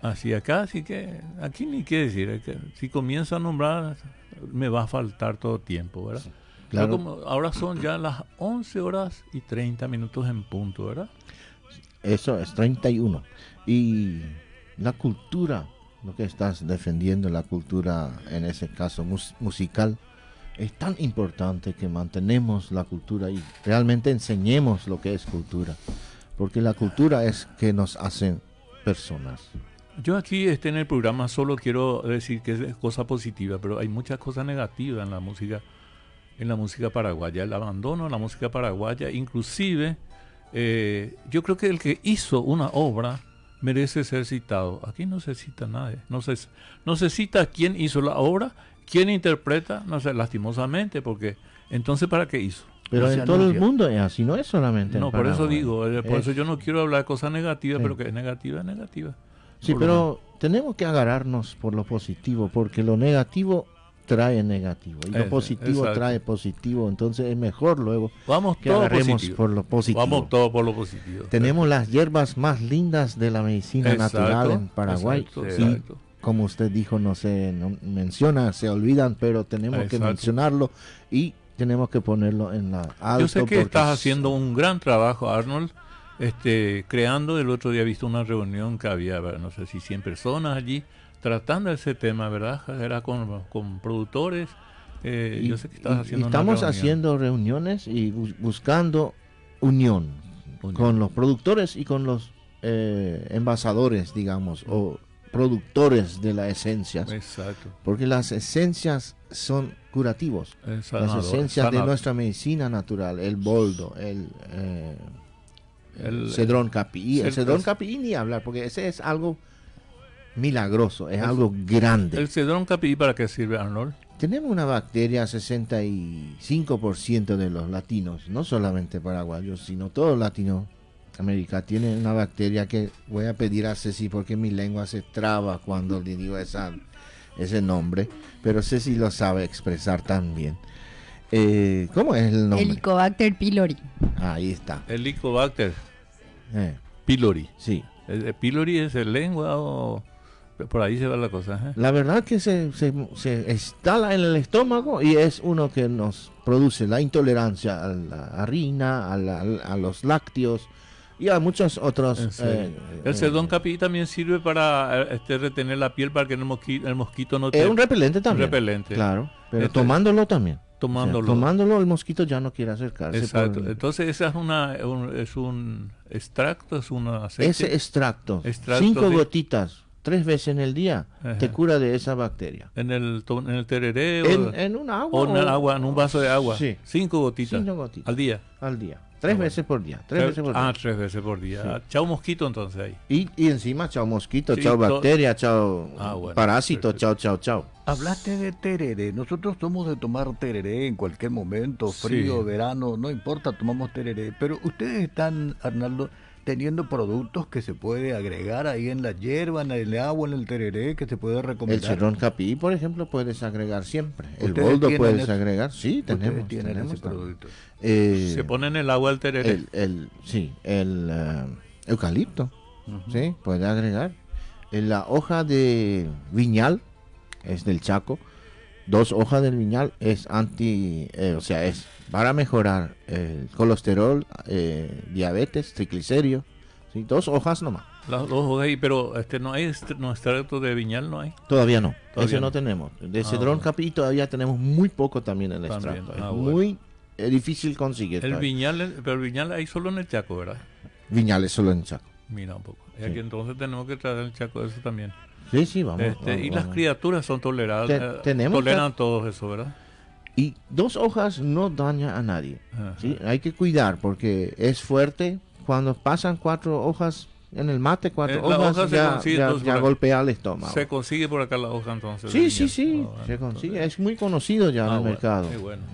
Así acá, así que aquí ni qué decir, que si comienzo a nombrar me va a faltar todo tiempo, ¿verdad? Claro. Como ahora son ya las 11 horas y 30 minutos en punto, ¿verdad? Eso es 31. Y la cultura, lo que estás defendiendo, la cultura en ese caso musical, es tan importante que mantenemos la cultura y realmente enseñemos lo que es cultura, porque la cultura es que nos hace personas. Yo aquí este, en el programa solo quiero decir que es cosa positiva, pero hay muchas cosas negativas en la música, en la música paraguaya, el abandono de la música paraguaya, inclusive eh, yo creo que el que hizo una obra merece ser citado. Aquí no se cita nadie, no se, no se cita quién hizo la obra ¿Quién interpreta? No sé, lastimosamente, porque entonces ¿para qué hizo? Pero en todo el mundo es así, no es solamente No, por eso digo, eh, por eso yo no quiero hablar de cosas negativas, pero que es negativa, es negativa. Sí, pero tenemos que agarrarnos por lo positivo, porque lo negativo trae negativo. Y lo positivo trae positivo, entonces es mejor luego Vamos que agarremos por lo positivo. Vamos todo por lo positivo. Tenemos las hierbas más lindas de la medicina natural en Paraguay. como usted dijo, no se menciona, se olvidan, pero tenemos que mencionarlo y tenemos que ponerlo en la alto. Yo sé que estás haciendo un gran trabajo, Arnold, este, creando, el otro día he visto una reunión que había, no sé si 100 personas allí, tratando ese tema, ¿verdad? Era con, productores. Eh, yo sé que estás haciendo Estamos haciendo reuniones y buscando unión, con los productores y con los eh, envasadores, digamos, o productores de las esencias. Exacto. Porque las esencias son curativos. las esencias de nuestra medicina natural, el boldo, el, eh, el cedrón capi. El, cedrón capi ni hablar, porque ese es algo milagroso, es algo grande. ¿El cedrón capi para qué sirve, Arnold? Tenemos una bacteria, 65% de los latinos, no solamente paraguayos, sino todos latinos América tiene una bacteria que voy a pedir a Ceci porque mi lengua se traba cuando le digo esa, ese nombre, pero Ceci lo sabe expresar también. Eh, ¿Cómo es el nombre? Helicobacter pylori. Ahí está. Helicobacter eh. pylori. Sí. ¿El pylori es el lengua o...? Por ahí se va la cosa. ¿eh? La verdad que se, se, se, instala en el estómago y es uno que nos produce la intolerancia a la harina, a, a los lácteos, y a muchos otros. Eh, el cedón capi también sirve para eh, este, retener la piel para que el mosquito, el mosquito no te... Es un repelente también. repelente. Claro, pero este, tomándolo también. tomándolo. tomándolo el mosquito ya no quiere acercarse. Exacto. Entonces esa es una es un extracto, es una aceite. Ese extracto, cinco gotitas tres veces en el día te cura de esa bacteria. En el en el tereré en, un agua o en agua, en un vaso de agua. Sí. Cinco gotitas. Cinco gotitas. Al día. Al día. Tres veces por día. Tres veces por día. Ah, tres veces por día. Chao mosquito entonces ahí. Y, y encima chao mosquito, chao bacteria, chao ah, parásito, chao, chao, chao. Hablaste de tereré. Nosotros somos de tomar tereré en cualquier momento, frío, verano, no importa, tomamos tereré. Pero ustedes están, Arnaldo, teniendo productos que se puede agregar ahí en la hierba, en el agua, en el tereré, que se puede recomendar. El cerrón capí, por ejemplo, puedes agregar siempre. El boldo puedes agregar. Sí, tenemos. Tienen ese producto. Eh, se pone en el agua el tereré. El, sí, el eh, eucalipto. Sí, puede agregar. En la hoja de viñal, es del Chaco. Dos hojas del viñal es anti, eh, o sea, es para mejorar el colesterol, eh, diabetes, triglicéridos. ¿sí? Dos hojas nomás. Las dos hojas, pero este, no hay no extracto de viñal, ¿no hay? Todavía no, Ese no. tenemos. De ah, cedrón capí todavía tenemos muy poco también el extracto. Ah, muy difícil conseguir. El viñal, pero el viñal hay solo en el Chaco, ¿verdad? Viñal es solo en el Chaco. Mira un poco. Y aquí entonces tenemos que traer el Chaco eso también. Sí, sí, vamos. Este, y las criaturas son toleradas. Eh, tenemos toleran todo eso, ¿verdad? Y dos hojas no daña a nadie. ¿sí? Hay que cuidar porque es fuerte. Cuando pasan cuatro hojas en el mate, cuatro eh, hojas, ya, ya, golpea el estómago. Se consigue por acá la hoja entonces. Sí, sí, sí, ah, se consigue. Es muy conocido ya en ah, el mercado.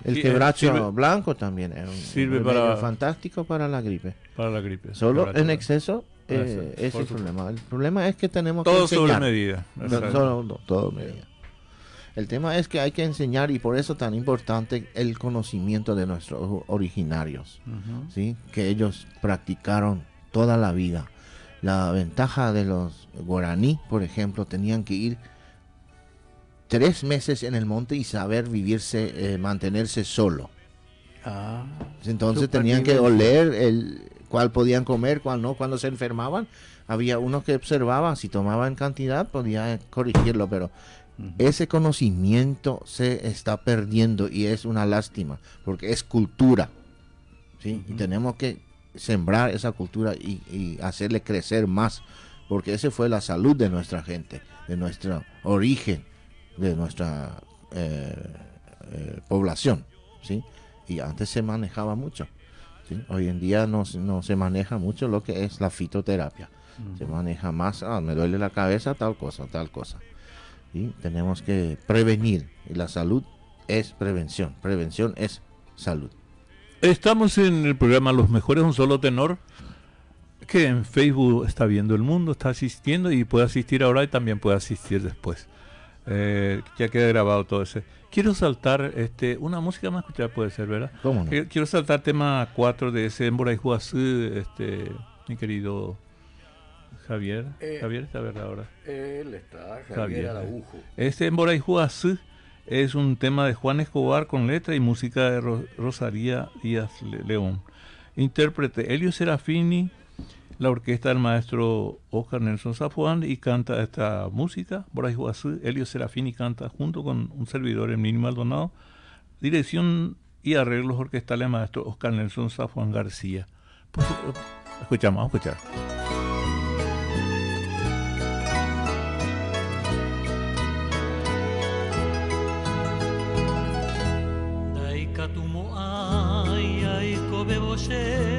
El quebracho blanco también es un, sirve para, fantástico para la gripe. Para la gripe. Solo en exceso eh, es el problema. El problema es que tenemos todo que enseñar. sobre medida. todo medida. El tema es que hay que enseñar y por eso tan importante el conocimiento de nuestros originarios, ¿sí? que ellos practicaron toda la vida. La ventaja de los guaraní, por ejemplo, tenían que ir tres meses en el monte y saber vivirse, eh, mantenerse solo. Ah, Entonces tenían que oler el, cuál podían comer, cuál no, cuando se enfermaban. Había uno que observaba, si tomaba en cantidad podía corregirlo, pero ese conocimiento se está perdiendo y es una lástima, porque es cultura. ¿sí? Y tenemos que sembrar esa cultura y, hacerle crecer más, porque ese fue la salud de nuestra gente, de nuestro origen, de nuestra eh, eh, población. ¿sí? Y antes se manejaba mucho. Hoy en día no, no, se maneja mucho lo que es la fitoterapia. Se maneja más, ah, me duele la cabeza, tal cosa, tal cosa. Y tenemos que prevenir. Y la salud es prevención. Prevención es salud. Estamos en el programa Los Mejores Un Solo Tenor, que en Facebook está viendo el mundo, está asistiendo y puede asistir ahora y también puede asistir después. Eh, ya queda grabado todo ese. Quiero saltar este una música más escuchar puede ser, ¿verdad? ¿Cómo no? Quiero saltar tema 4 de ese Embora y este mi querido Javier. Eh, Javier está verdad ahora. Él está, Javier, Araujo. Este Embora y es un tema de Juan Escobar con letra y música de Rosaría Díaz León. Intérprete Elio Serafini, la orquesta del maestro Oscar Nelson Zafuán y canta esta música. Boray Elio Serafini canta junto con un servidor, en Mínimo Maldonado. Dirección y arreglos orquestales maestro Oscar Nelson Zafuán García. Pues, escuchamos, vamos a escuchar. landerehen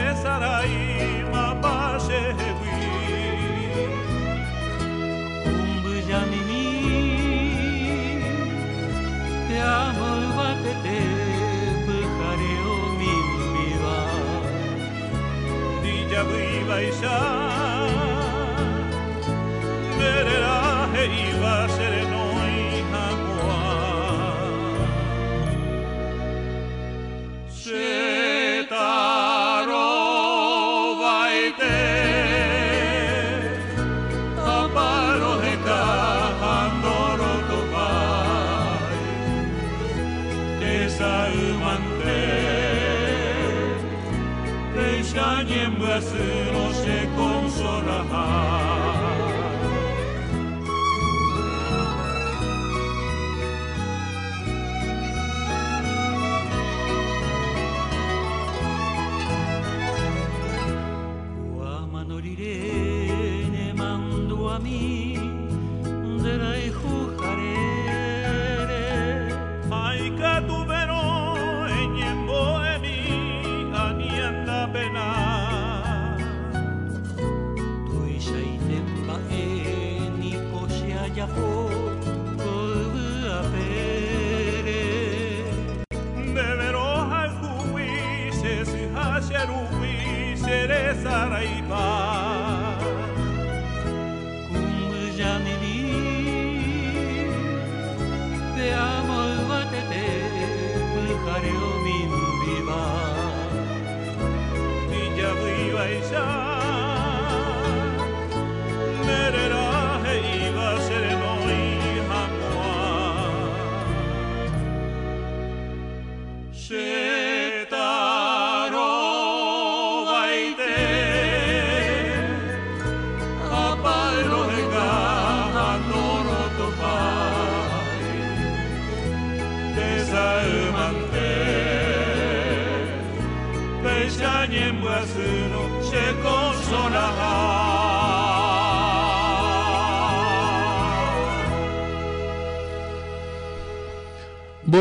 agradecer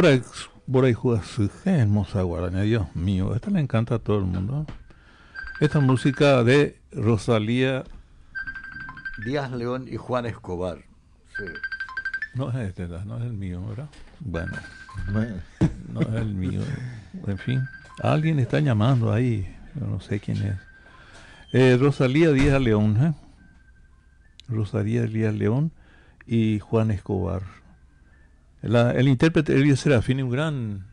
Bora, Bora y Juazú, qué hermosa guaraña, Dios mío, esta le encanta a todo el mundo. Esta música de Rosalía Díaz León y Juan Escobar. Sí. No es este, no es el mío, ¿verdad? Bueno, (laughs) no es el mío. En fin, alguien está llamando ahí, no sé quién es. Eh, Rosalía Díaz León, ¿eh? Rosalía Díaz León y Juan Escobar el intérprete Elio Serafín, un gran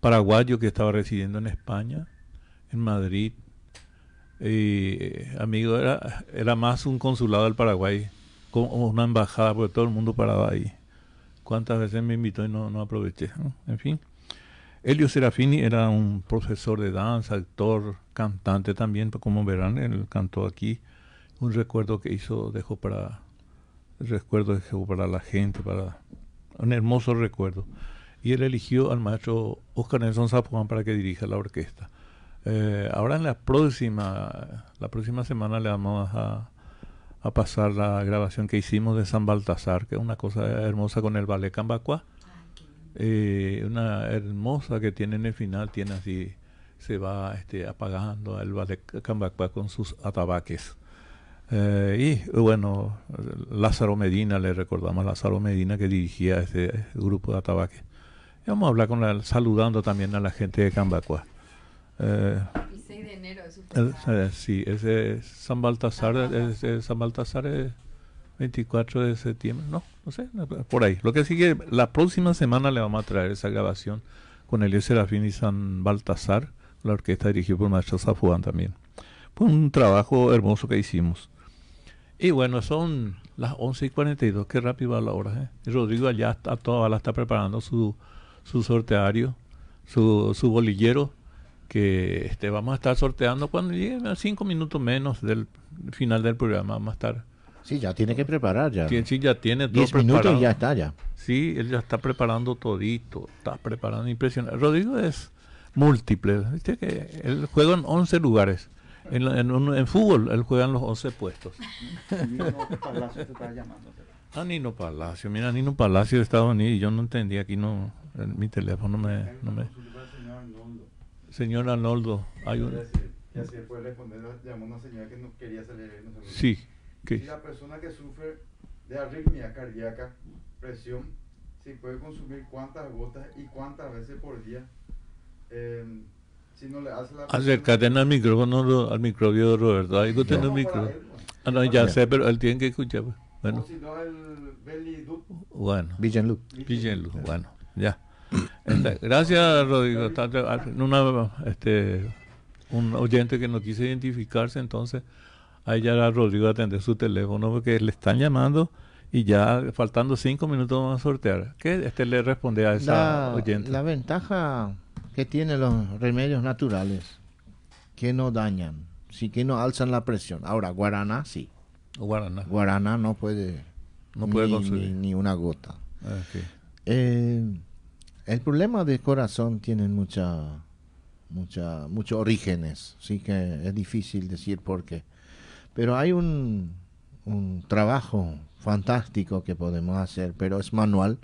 paraguayo que estaba residiendo en España, en Madrid. Y, amigo, era, era más un consulado del Paraguay, como una embajada, porque todo el mundo paraba ahí. ¿Cuántas veces me invitó y no, no aproveché? En fin. Elio Serafini era un profesor de danza, actor, cantante también, como verán, él cantó aquí. Un recuerdo que hizo, dejó para, el recuerdo dejó para la gente, para un hermoso recuerdo. Y él eligió al maestro Oscar Nelson Zapuán para que dirija la orquesta. Eh, ahora en la próxima, la próxima semana le vamos a, a, pasar la grabación que hicimos de San Baltasar, que es una cosa hermosa con el ballet Cambacuá. Eh, una hermosa que tiene en el final, tiene así, se va este, apagando el ballet Cambacuá con sus atabaques. Eh, y bueno, Lázaro Medina, le recordamos a Lázaro Medina que dirigía este grupo de Atabaque. Y vamos a hablar con la, saludando también a la gente de Cambacua. Eh, 6 de enero eh, Sí, ese San Baltasar, ese San Baltasar es 24 de septiembre, no, no sé, por ahí. Lo que sigue, la próxima semana le vamos a traer esa grabación con Elías Serafín y San Baltasar, la orquesta dirigida por Maestro Zafuán también. Fue un trabajo hermoso que hicimos. Y bueno, son las 11 y 42, qué rápido va la hora. ¿eh? Rodrigo allá está, toda está preparando su, su sorteario, su, su bolillero, que este, vamos a estar sorteando cuando llegue a cinco minutos menos del final del programa. Vamos a estar. Sí, ya tiene que preparar ya. Sí, ya tiene todo Diez minutos y ya está ya. Sí, él ya está preparando todito, está preparando impresionante. Rodrigo es múltiple, viste que él juega en 11 lugares en, en, fútbol, él juega en los 11 puestos. Nino Palacio te está llamando. Ah, Nino Palacio. Mira, Nino Palacio de Estados Unidos. Yo no entendí. Aquí no. mi teléfono me. No me... Señor Arnoldo. Hay un. Ya se puede responder. Llamó una señora que no quería salir. No sí. Si la persona que sufre de arritmia cardíaca, presión, si puede consumir cuántas gotas y cuántas veces por día. Eh, si no le hace la Acércate al micrófono, al microbio de Roberto. Ahí no tiene el micro. Ah, no, ya sé, pero él tiene que escuchar. Pues. Bueno. no, Bueno. Villenluz. Villenluz, bueno, ya. Gracias, Rodrigo. Una, este, un oyente que no quiso identificarse, entonces ahí ya a Rodrigo atender su teléfono porque le están llamando y ya faltando cinco minutos vamos a sortear. ¿Qué este le responde a esa oyente? La ventaja que tienen los remedios naturales, que no dañan, sí que no alzan la presión. Ahora, guaraná sí. Guaraná. Guaraná no puede, no puede ni, consumir. Ni, una gota. Ah, eh, el problema del corazón tiene mucha, mucha, muchos orígenes, sí que es difícil decir por qué. Pero hay un, un trabajo fantástico que podemos hacer, pero es manual,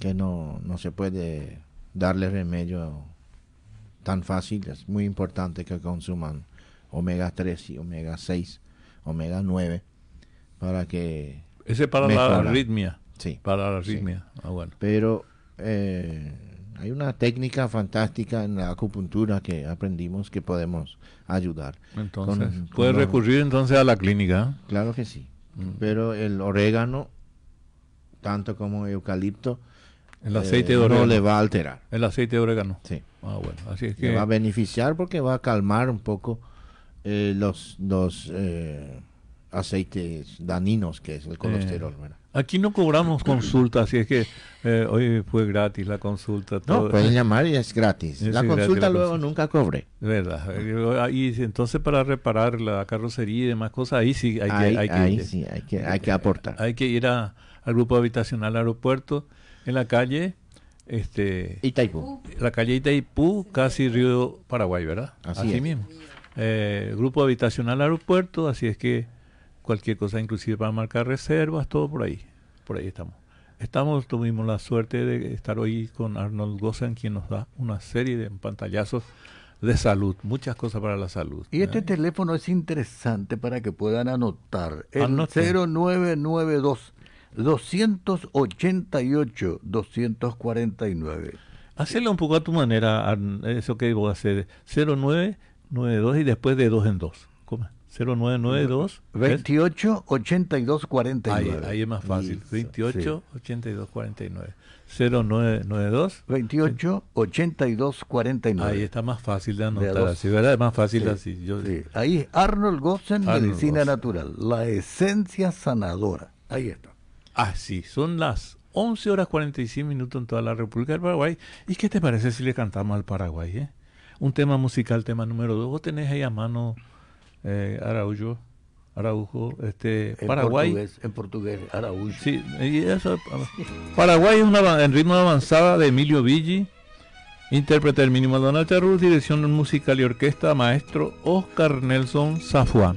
que no, no se puede darle remedio tan fácil. Es muy importante que consuman omega 3 y omega 6, omega 9, para que... Ese para la arritmia. Sí. Para la arritmia. Ah, bueno. Pero eh, hay una técnica fantástica en la acupuntura que aprendimos que podemos ayudar. Entonces, puede recurrir entonces a la clínica. Claro que sí. Mm. Pero el orégano, tanto como eucalipto, el aceite de orégano. no le va a alterar. El aceite de orégano. Sí. Ah, bueno. Así es que... Le va a beneficiar porque va a calmar un poco eh, los, los eh, aceites daninos que es el colesterol. Eh, aquí no cobramos consulta, así es que hoy fue gratis la consulta. No, pueden llamar y es gratis. la consulta luego nunca cobre. ¿Verdad? Y entonces para reparar la carrocería y demás cosas, ahí sí hay que, hay que, sí, hay que, hay que aportar. Hay que ir a, al grupo habitacional aeropuerto en la calle este Itaipú. La calle Itaipú, casi Río Paraguay, ¿verdad? Así, mismo. Eh, grupo habitacional aeropuerto, así es que cualquier cosa, inclusive para marcar reservas, todo por ahí. Por ahí estamos. Estamos, tuvimos la suerte de estar hoy con Arnold Gossen, quien nos da una serie de pantallazos de salud, muchas cosas para la salud. Y este ¿eh? teléfono es interesante para que puedan anotar. El 0992 288 249. Hacele un poco a tu manera, eso que vos hacer. 0992 y después de dos en dos. ¿Cómo? 0992 28 82 49. Ahí, es más fácil. 28 82 49. 0992 28 82 49. Ahí está más fácil de anotar así, ¿verdad? Es más fácil así. Yo, Ahí Arnold Gossen, Medicina Natural, la esencia sanadora. Ahí está. Ah, sí, son las 11 horas 45 minutos en toda la República del Paraguay. ¿Y qué te parece si le cantamos al Paraguay? Eh? Un tema musical, tema número 2. Vos tenés ahí a mano eh, Araujo, Araujo, este, Paraguay. en portugués, Araujo. Sí, y eso, Paraguay es una en ritmo de avanzada de Emilio Villi, intérprete del mínimo Donald Terrus, dirección musical y orquesta, maestro Oscar Nelson Zafuán.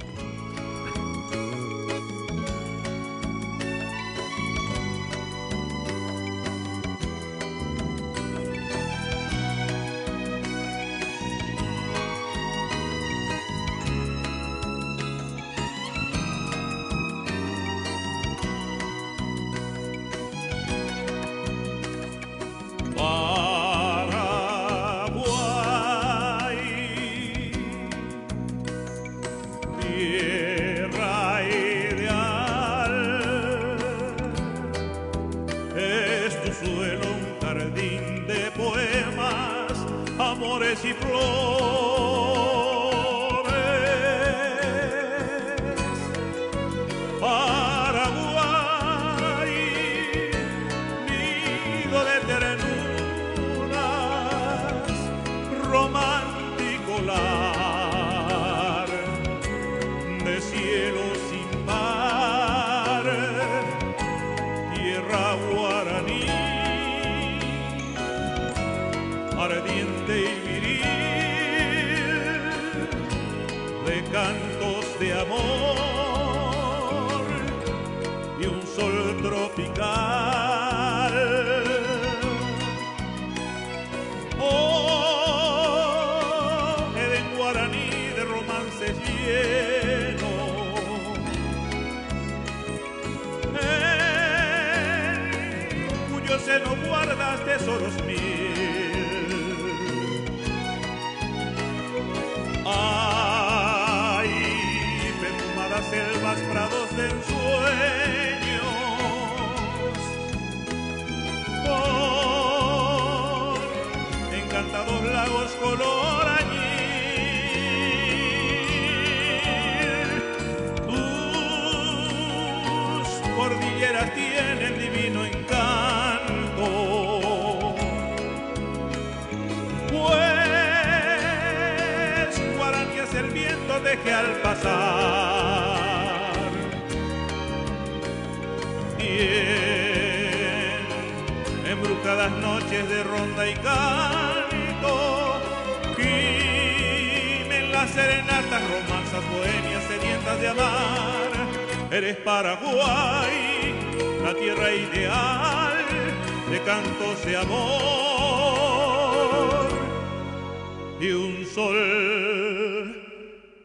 Y un sol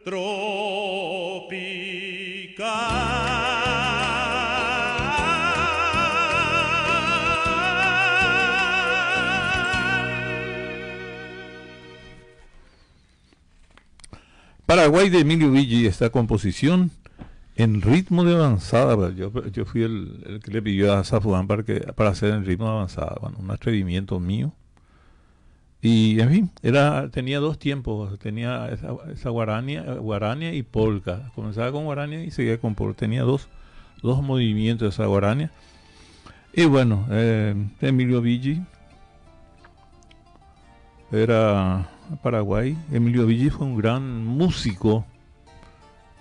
tropical. Paraguay de Emilio Villi, esta composición en ritmo de avanzada. Yo, fui el, que le pidió a Zafudán para, para hacer en ritmo de avanzada. Bueno, un atrevimiento mío. Y en fin, era, tenía dos tiempos. Tenía esa, esa guarania, y polka. Comenzaba con guarania y seguía con polka. Tenía dos, dos movimientos de esa guarania. Y bueno, eh, Emilio Villi era Paraguay. Emilio Villi fue un gran músico.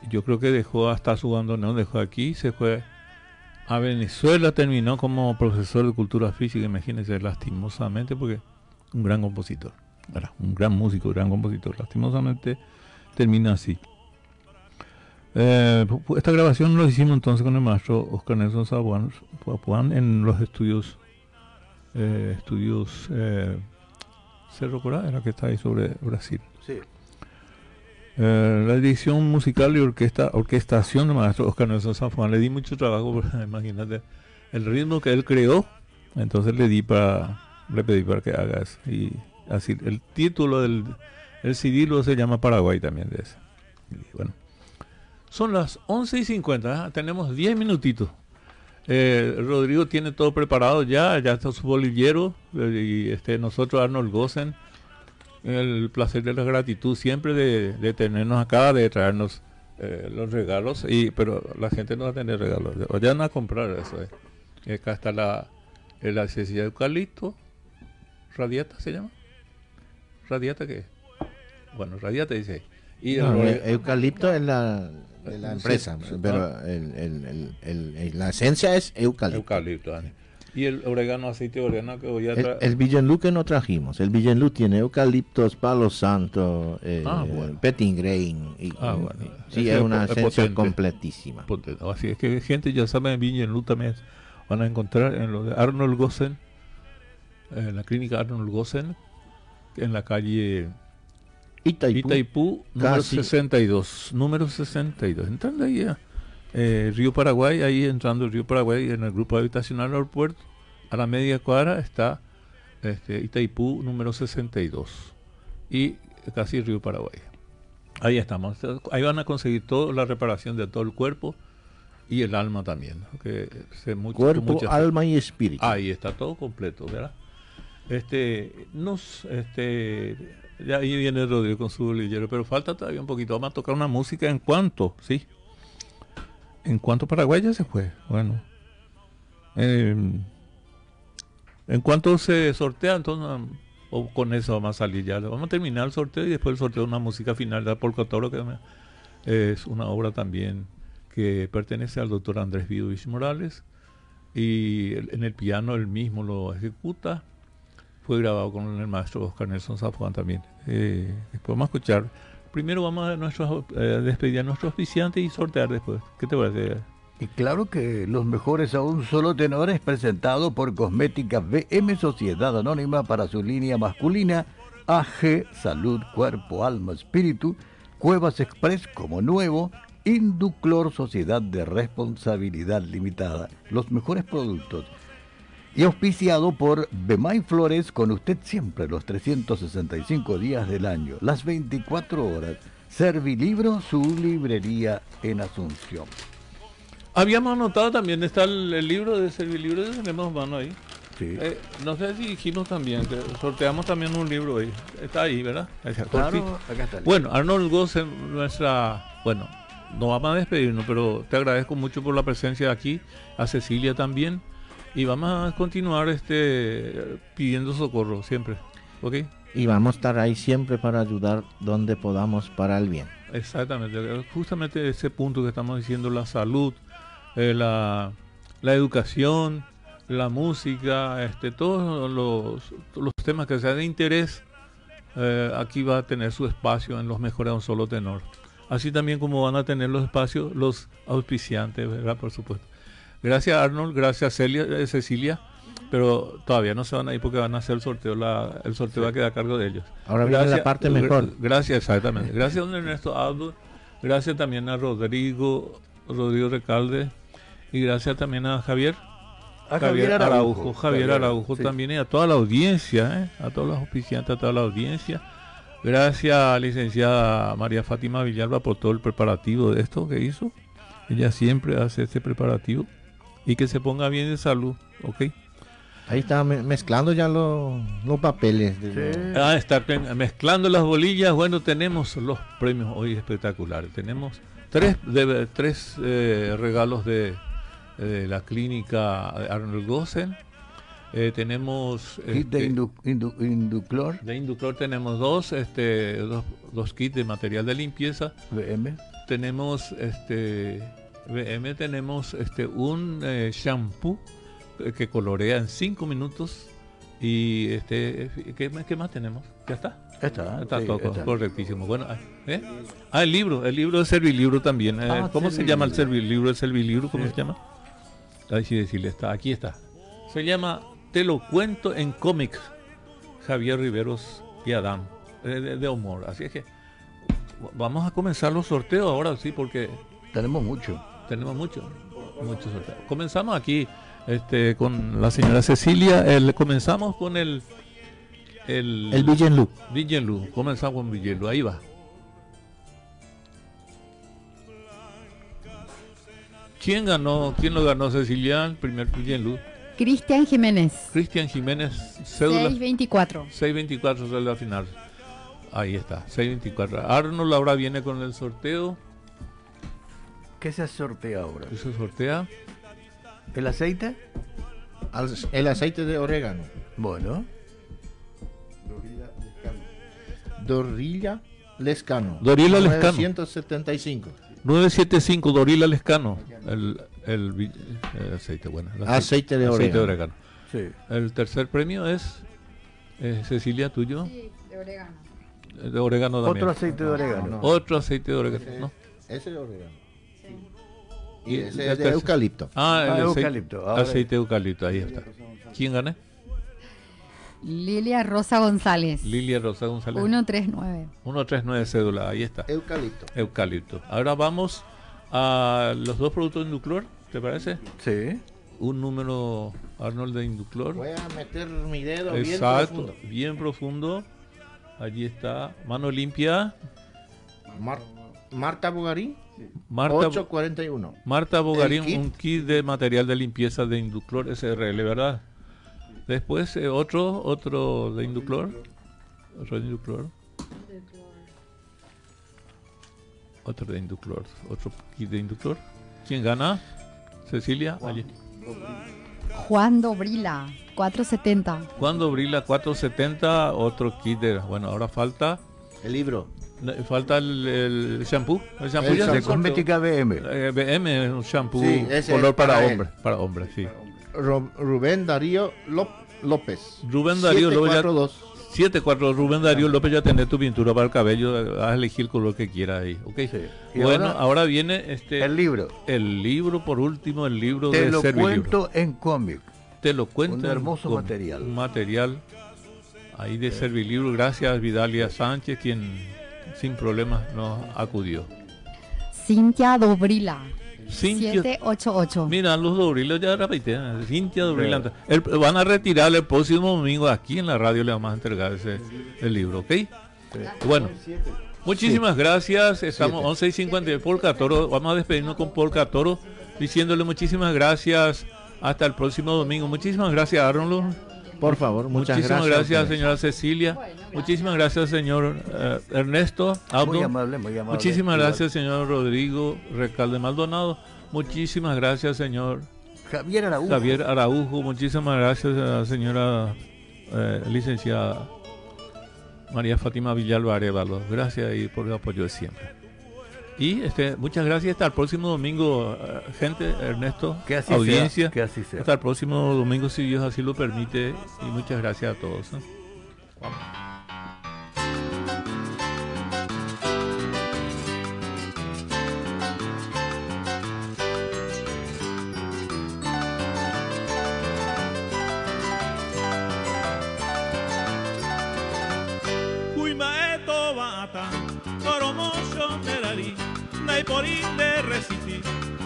Yo creo que dejó hasta su abandono, dejó aquí, se fue a Venezuela, terminó como profesor de cultura física, imagínense, lastimosamente, porque un gran compositor, era un gran músico, gran compositor, lastimosamente termina así. Eh, esta grabación lo hicimos entonces con el maestro Oscar Nelson Sabuán en los estudios eh, estudios eh, Cerro Corá, era que está ahí sobre Brasil. Sí. Eh, la dirección musical y orquesta, orquestación del maestro Oscar Nelson San Juan. Le di mucho trabajo, (laughs) imagínate, el ritmo que él creó, entonces le di para, le pedí para que haga eso. Y así, el título del el CD se llama Paraguay también de ese. bueno, son las 11 y 50, ¿eh? tenemos 10 minutitos. Eh, Rodrigo tiene todo preparado ya, ya está su bolillero y este nosotros Arnold Gosen el placer de la gratitud siempre de, tenernos acá, de traernos eh, los regalos, y pero la gente no va a tener regalos, vayan a comprar eso. Eh. Acá está la, necesidad de eucalipto, radiata se llama. ¿Radiata qué? Bueno, radiata dice. Y eucalipto es la, de la empresa, pero el, la esencia es eucalipto. Eucalipto, y el orégano, aceite de orégano que voy a traer. El, el que no trajimos. El Villenlú tiene eucaliptos, palo santo, eh, ah, petting grain. Y, ah, bueno. sí, es, una esencia completísima. Así es que gente ya sabe en Villenlú también van a encontrar en lo de Arnold Gossen, en la clínica Arnold Gossen, en la calle Itaipú, número 62. Número 62. Entrando ahí a eh, Río Paraguay, ahí entrando el Río Paraguay en el grupo habitacional aeropuerto, a la media cuadra está este, Itaipú número 62 y casi Río Paraguay. Ahí estamos. Ahí van a conseguir toda la reparación de todo el cuerpo y el alma también. Que cuerpo, alma y espíritu. Ahí está todo completo, ¿verdad? Este, nos, este, ya ahí viene Rodrigo con su bolillero, pero falta todavía un poquito. Vamos a tocar una música en cuanto, ¿sí? En cuanto Paraguay se fue. Bueno. Em, en cuanto se sortea, entonces, o con eso vamos a salir ya. Vamos a terminar el sorteo y después el sorteo de una música final de Polcotoro, que es una obra también que pertenece al doctor Andrés Vidovich Morales. Y en el piano él mismo lo ejecuta. Fue grabado con el maestro Oscar Nelson Zafuán también. Eh, después vamos a escuchar primero vamos a nuestros, eh, despedir a nuestros oficiantes y sortear después. ¿Qué te parece? Y claro que los mejores a un solo tenor es presentado por Cosmética BM Sociedad Anónima para su línea masculina AG Salud Cuerpo Alma Espíritu, Cuevas Express como nuevo, Induclor Sociedad de Responsabilidad Limitada. Los mejores productos y auspiciado por Bemay Flores con usted siempre los 365 días del año, las 24 horas. Servilibro, su librería en Asunción. Habíamos anotado también, está el, libro de Servilibro, tenemos mano ahí. Sí. Eh, no sé si dijimos también, que sorteamos también un libro ahí. Está ahí, ¿verdad? Claro, acá está. Bueno, Arnold Goss, nuestra, bueno, no vamos a despedirnos, pero te agradezco mucho por la presencia aquí, a Cecilia también y vamos a continuar este pidiendo socorro siempre, ¿ok? Y vamos a estar ahí siempre para ayudar donde podamos para el bien. Exactamente, justamente ese punto que estamos diciendo, la salud, eh, la, la, educación, la música, este, todos los, los temas que sean de interés, eh, aquí va a tener su espacio en los mejores a un solo tenor. Así también como van a tener los espacios los auspiciantes, ¿verdad? Por supuesto. Gracias Arnold, gracias Celia, eh, Cecilia pero todavía no se van a ir porque van a hacer el sorteo, la, el sorteo va a quedar a cargo de ellos. Ahora viene la parte mejor. Gracias, exactamente. Gracias a don Ernesto Aldo, gracias también a Rodrigo, Rodrigo Recalde, y gracias también a Javier. A Javier, Araujo, Javier Araujo también y a toda la audiencia, ¿eh? a todos los oficiantes, a toda la audiencia. Gracias licenciada María Fátima Villalba por todo el preparativo de esto que hizo. Ella siempre hace este preparativo y que se ponga bien de salud, ¿ok? Ahí está mezclando ya los, papeles. Ah, está mezclando las bolillas. Bueno, tenemos los premios hoy espectaculares. Tenemos tres, de, tres eh, regalos de, la clínica Arnold Gossen. Eh, tenemos kit de este, Induclor. De Induclor tenemos dos, este, dos, kits de material de limpieza. VM. Tenemos este VM, tenemos este un eh, shampoo que colorea en 5 minutos. Y este, ¿qué, ¿qué, más tenemos? ¿Ya está? Está, está todo correctísimo. Bueno, ah, ¿eh? ah, el libro, el libro de Servilibro también. Eh, ah, ¿Cómo se llama el Servilibro? ¿El Servilibro cómo se llama? Así decirle, está, aquí está. Se llama Te lo cuento en cómics. Javier Riveros y Adán, de, de, humor. Así es que vamos a comenzar los sorteos ahora, sí, porque... Tenemos mucho. Tenemos mucho, muchos sorteos. Comenzamos aquí este, con la señora Cecilia. El, comenzamos con el. El, el. Villenlú. Comenzamos con Villenlú. Ahí va. ¿Quién ganó? ¿Quién lo ganó, Cecilia? El primer Villenlú. Cristian Jiménez. Cristian Jiménez, cédula. 624. 624 cédula final. Ahí está, 624. Arnold ahora viene con el sorteo. ¿Qué se sortea ahora? ¿Qué se sortea? ¿El aceite? el aceite de orégano. Bueno. Dorilla Lescano. Dorilla Lescano. 975. 975 Dorilla Lescano. El, el, aceite, bueno. aceite, de orégano. Sí. El tercer premio es eh, Cecilia, tuyo. Sí, de orégano. De orégano también. Otro aceite de orégano. Otro aceite de orégano. ¿no? Ese de orégano. Y ese es de eucalipto. Ah, ah, eucalipto. aceite de eucalipto, ahí está. ¿Quién gana? Lilia Rosa González. Lilia Rosa González. 139. 139 cédula, ahí está. Eucalipto. Eucalipto. Ahora vamos a los dos productos de Induclor, ¿te parece? Sí. Un número Arnold de Induclor. Voy a meter mi dedo bien profundo. bien profundo. Allí está. Mano limpia. Marta Bugarín. Marta, 841. Marta Bogarín, un kit de material de limpieza de Induclor SRL, ¿verdad? Después eh, otro, otro de Induclor. Otro de Induclor. Otro de Induclor. Otro kit de Induclor. ¿Quién gana? Cecilia. Juan Dobrila, 470. Juan Dobrila, 470. Otro kit de. Bueno, ahora falta. El libro. Falta el, shampoo. El shampoo ya de cosmética BM. Eh, BM es un shampoo color para, hombres. Para hombres, sí. Rubén Darío López. Rubén Darío López. 7-4 Rubén Darío López ya tiene tu pintura para el cabello, vas a elegir el color que quieras ahí, okay. Bueno, ahora, viene este el libro. El libro por último, el libro Te lo cuento en cómic. Te lo cuento. Un hermoso material. Un material ahí de Servilibro, gracias Vidalia Sánchez quien sin problemas nos acudió. Cintia Dobrila. Cintia, 788. Mira, los Dobrilos ya repite. Cintia Dobrila. van a retirar el próximo domingo aquí en la radio. Le vamos a entregar ese el libro, ¿ok? Bueno, muchísimas gracias. Estamos 11 y 50 de Paul Catoro. Vamos a despedirnos con Paul Catoro diciéndole muchísimas gracias. Hasta el próximo domingo. Muchísimas gracias, Aaron. Por favor, muchas Muchísimas gracias, señora Cecilia. Muchísimas gracias, señor eh, Ernesto. Muy amable, muy amable. Muchísimas gracias, señor Rodrigo Recalde Maldonado. Muchísimas gracias, señor Javier Araujo. Javier Araujo. Muchísimas gracias a la señora eh, licenciada María Fátima Villalba Arevalo. Gracias y por el apoyo de siempre. Y este, muchas gracias. Hasta el próximo domingo, eh, gente, Ernesto, que así audiencia. que así sea. Hasta el próximo domingo, si Dios así lo permite. Y muchas gracias a todos. Por de resistir.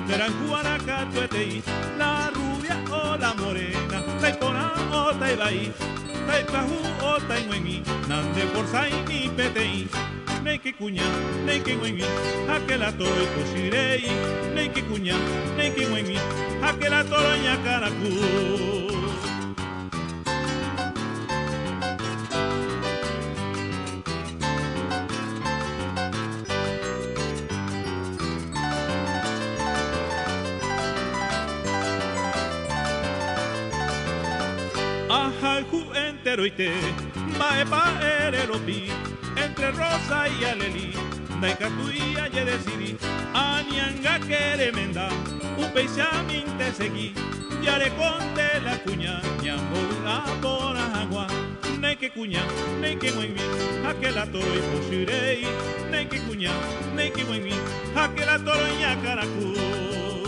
Verán cuaraca tuetei, la rubia o la morena, taipona o taibai, taipahu o taimuemi, nande por sai ni petei. Nei que cuña, nei que nguemi, aquela toi cosirei, nei que cuña, nei que nguemi, aquela toroña caracú. Teroite, Maepa Erelopi, entre Rosa y Aleli, Naikatuia ye decidí, Anianga Keremenda, Upeisamin te seguí, Yare conte la cuña, Ñambo la bona agua, Neike cuña, Neike muenmi, Aquela toro y posirei, Neike cuña, Neike muenmi, Aquela toro y caracú.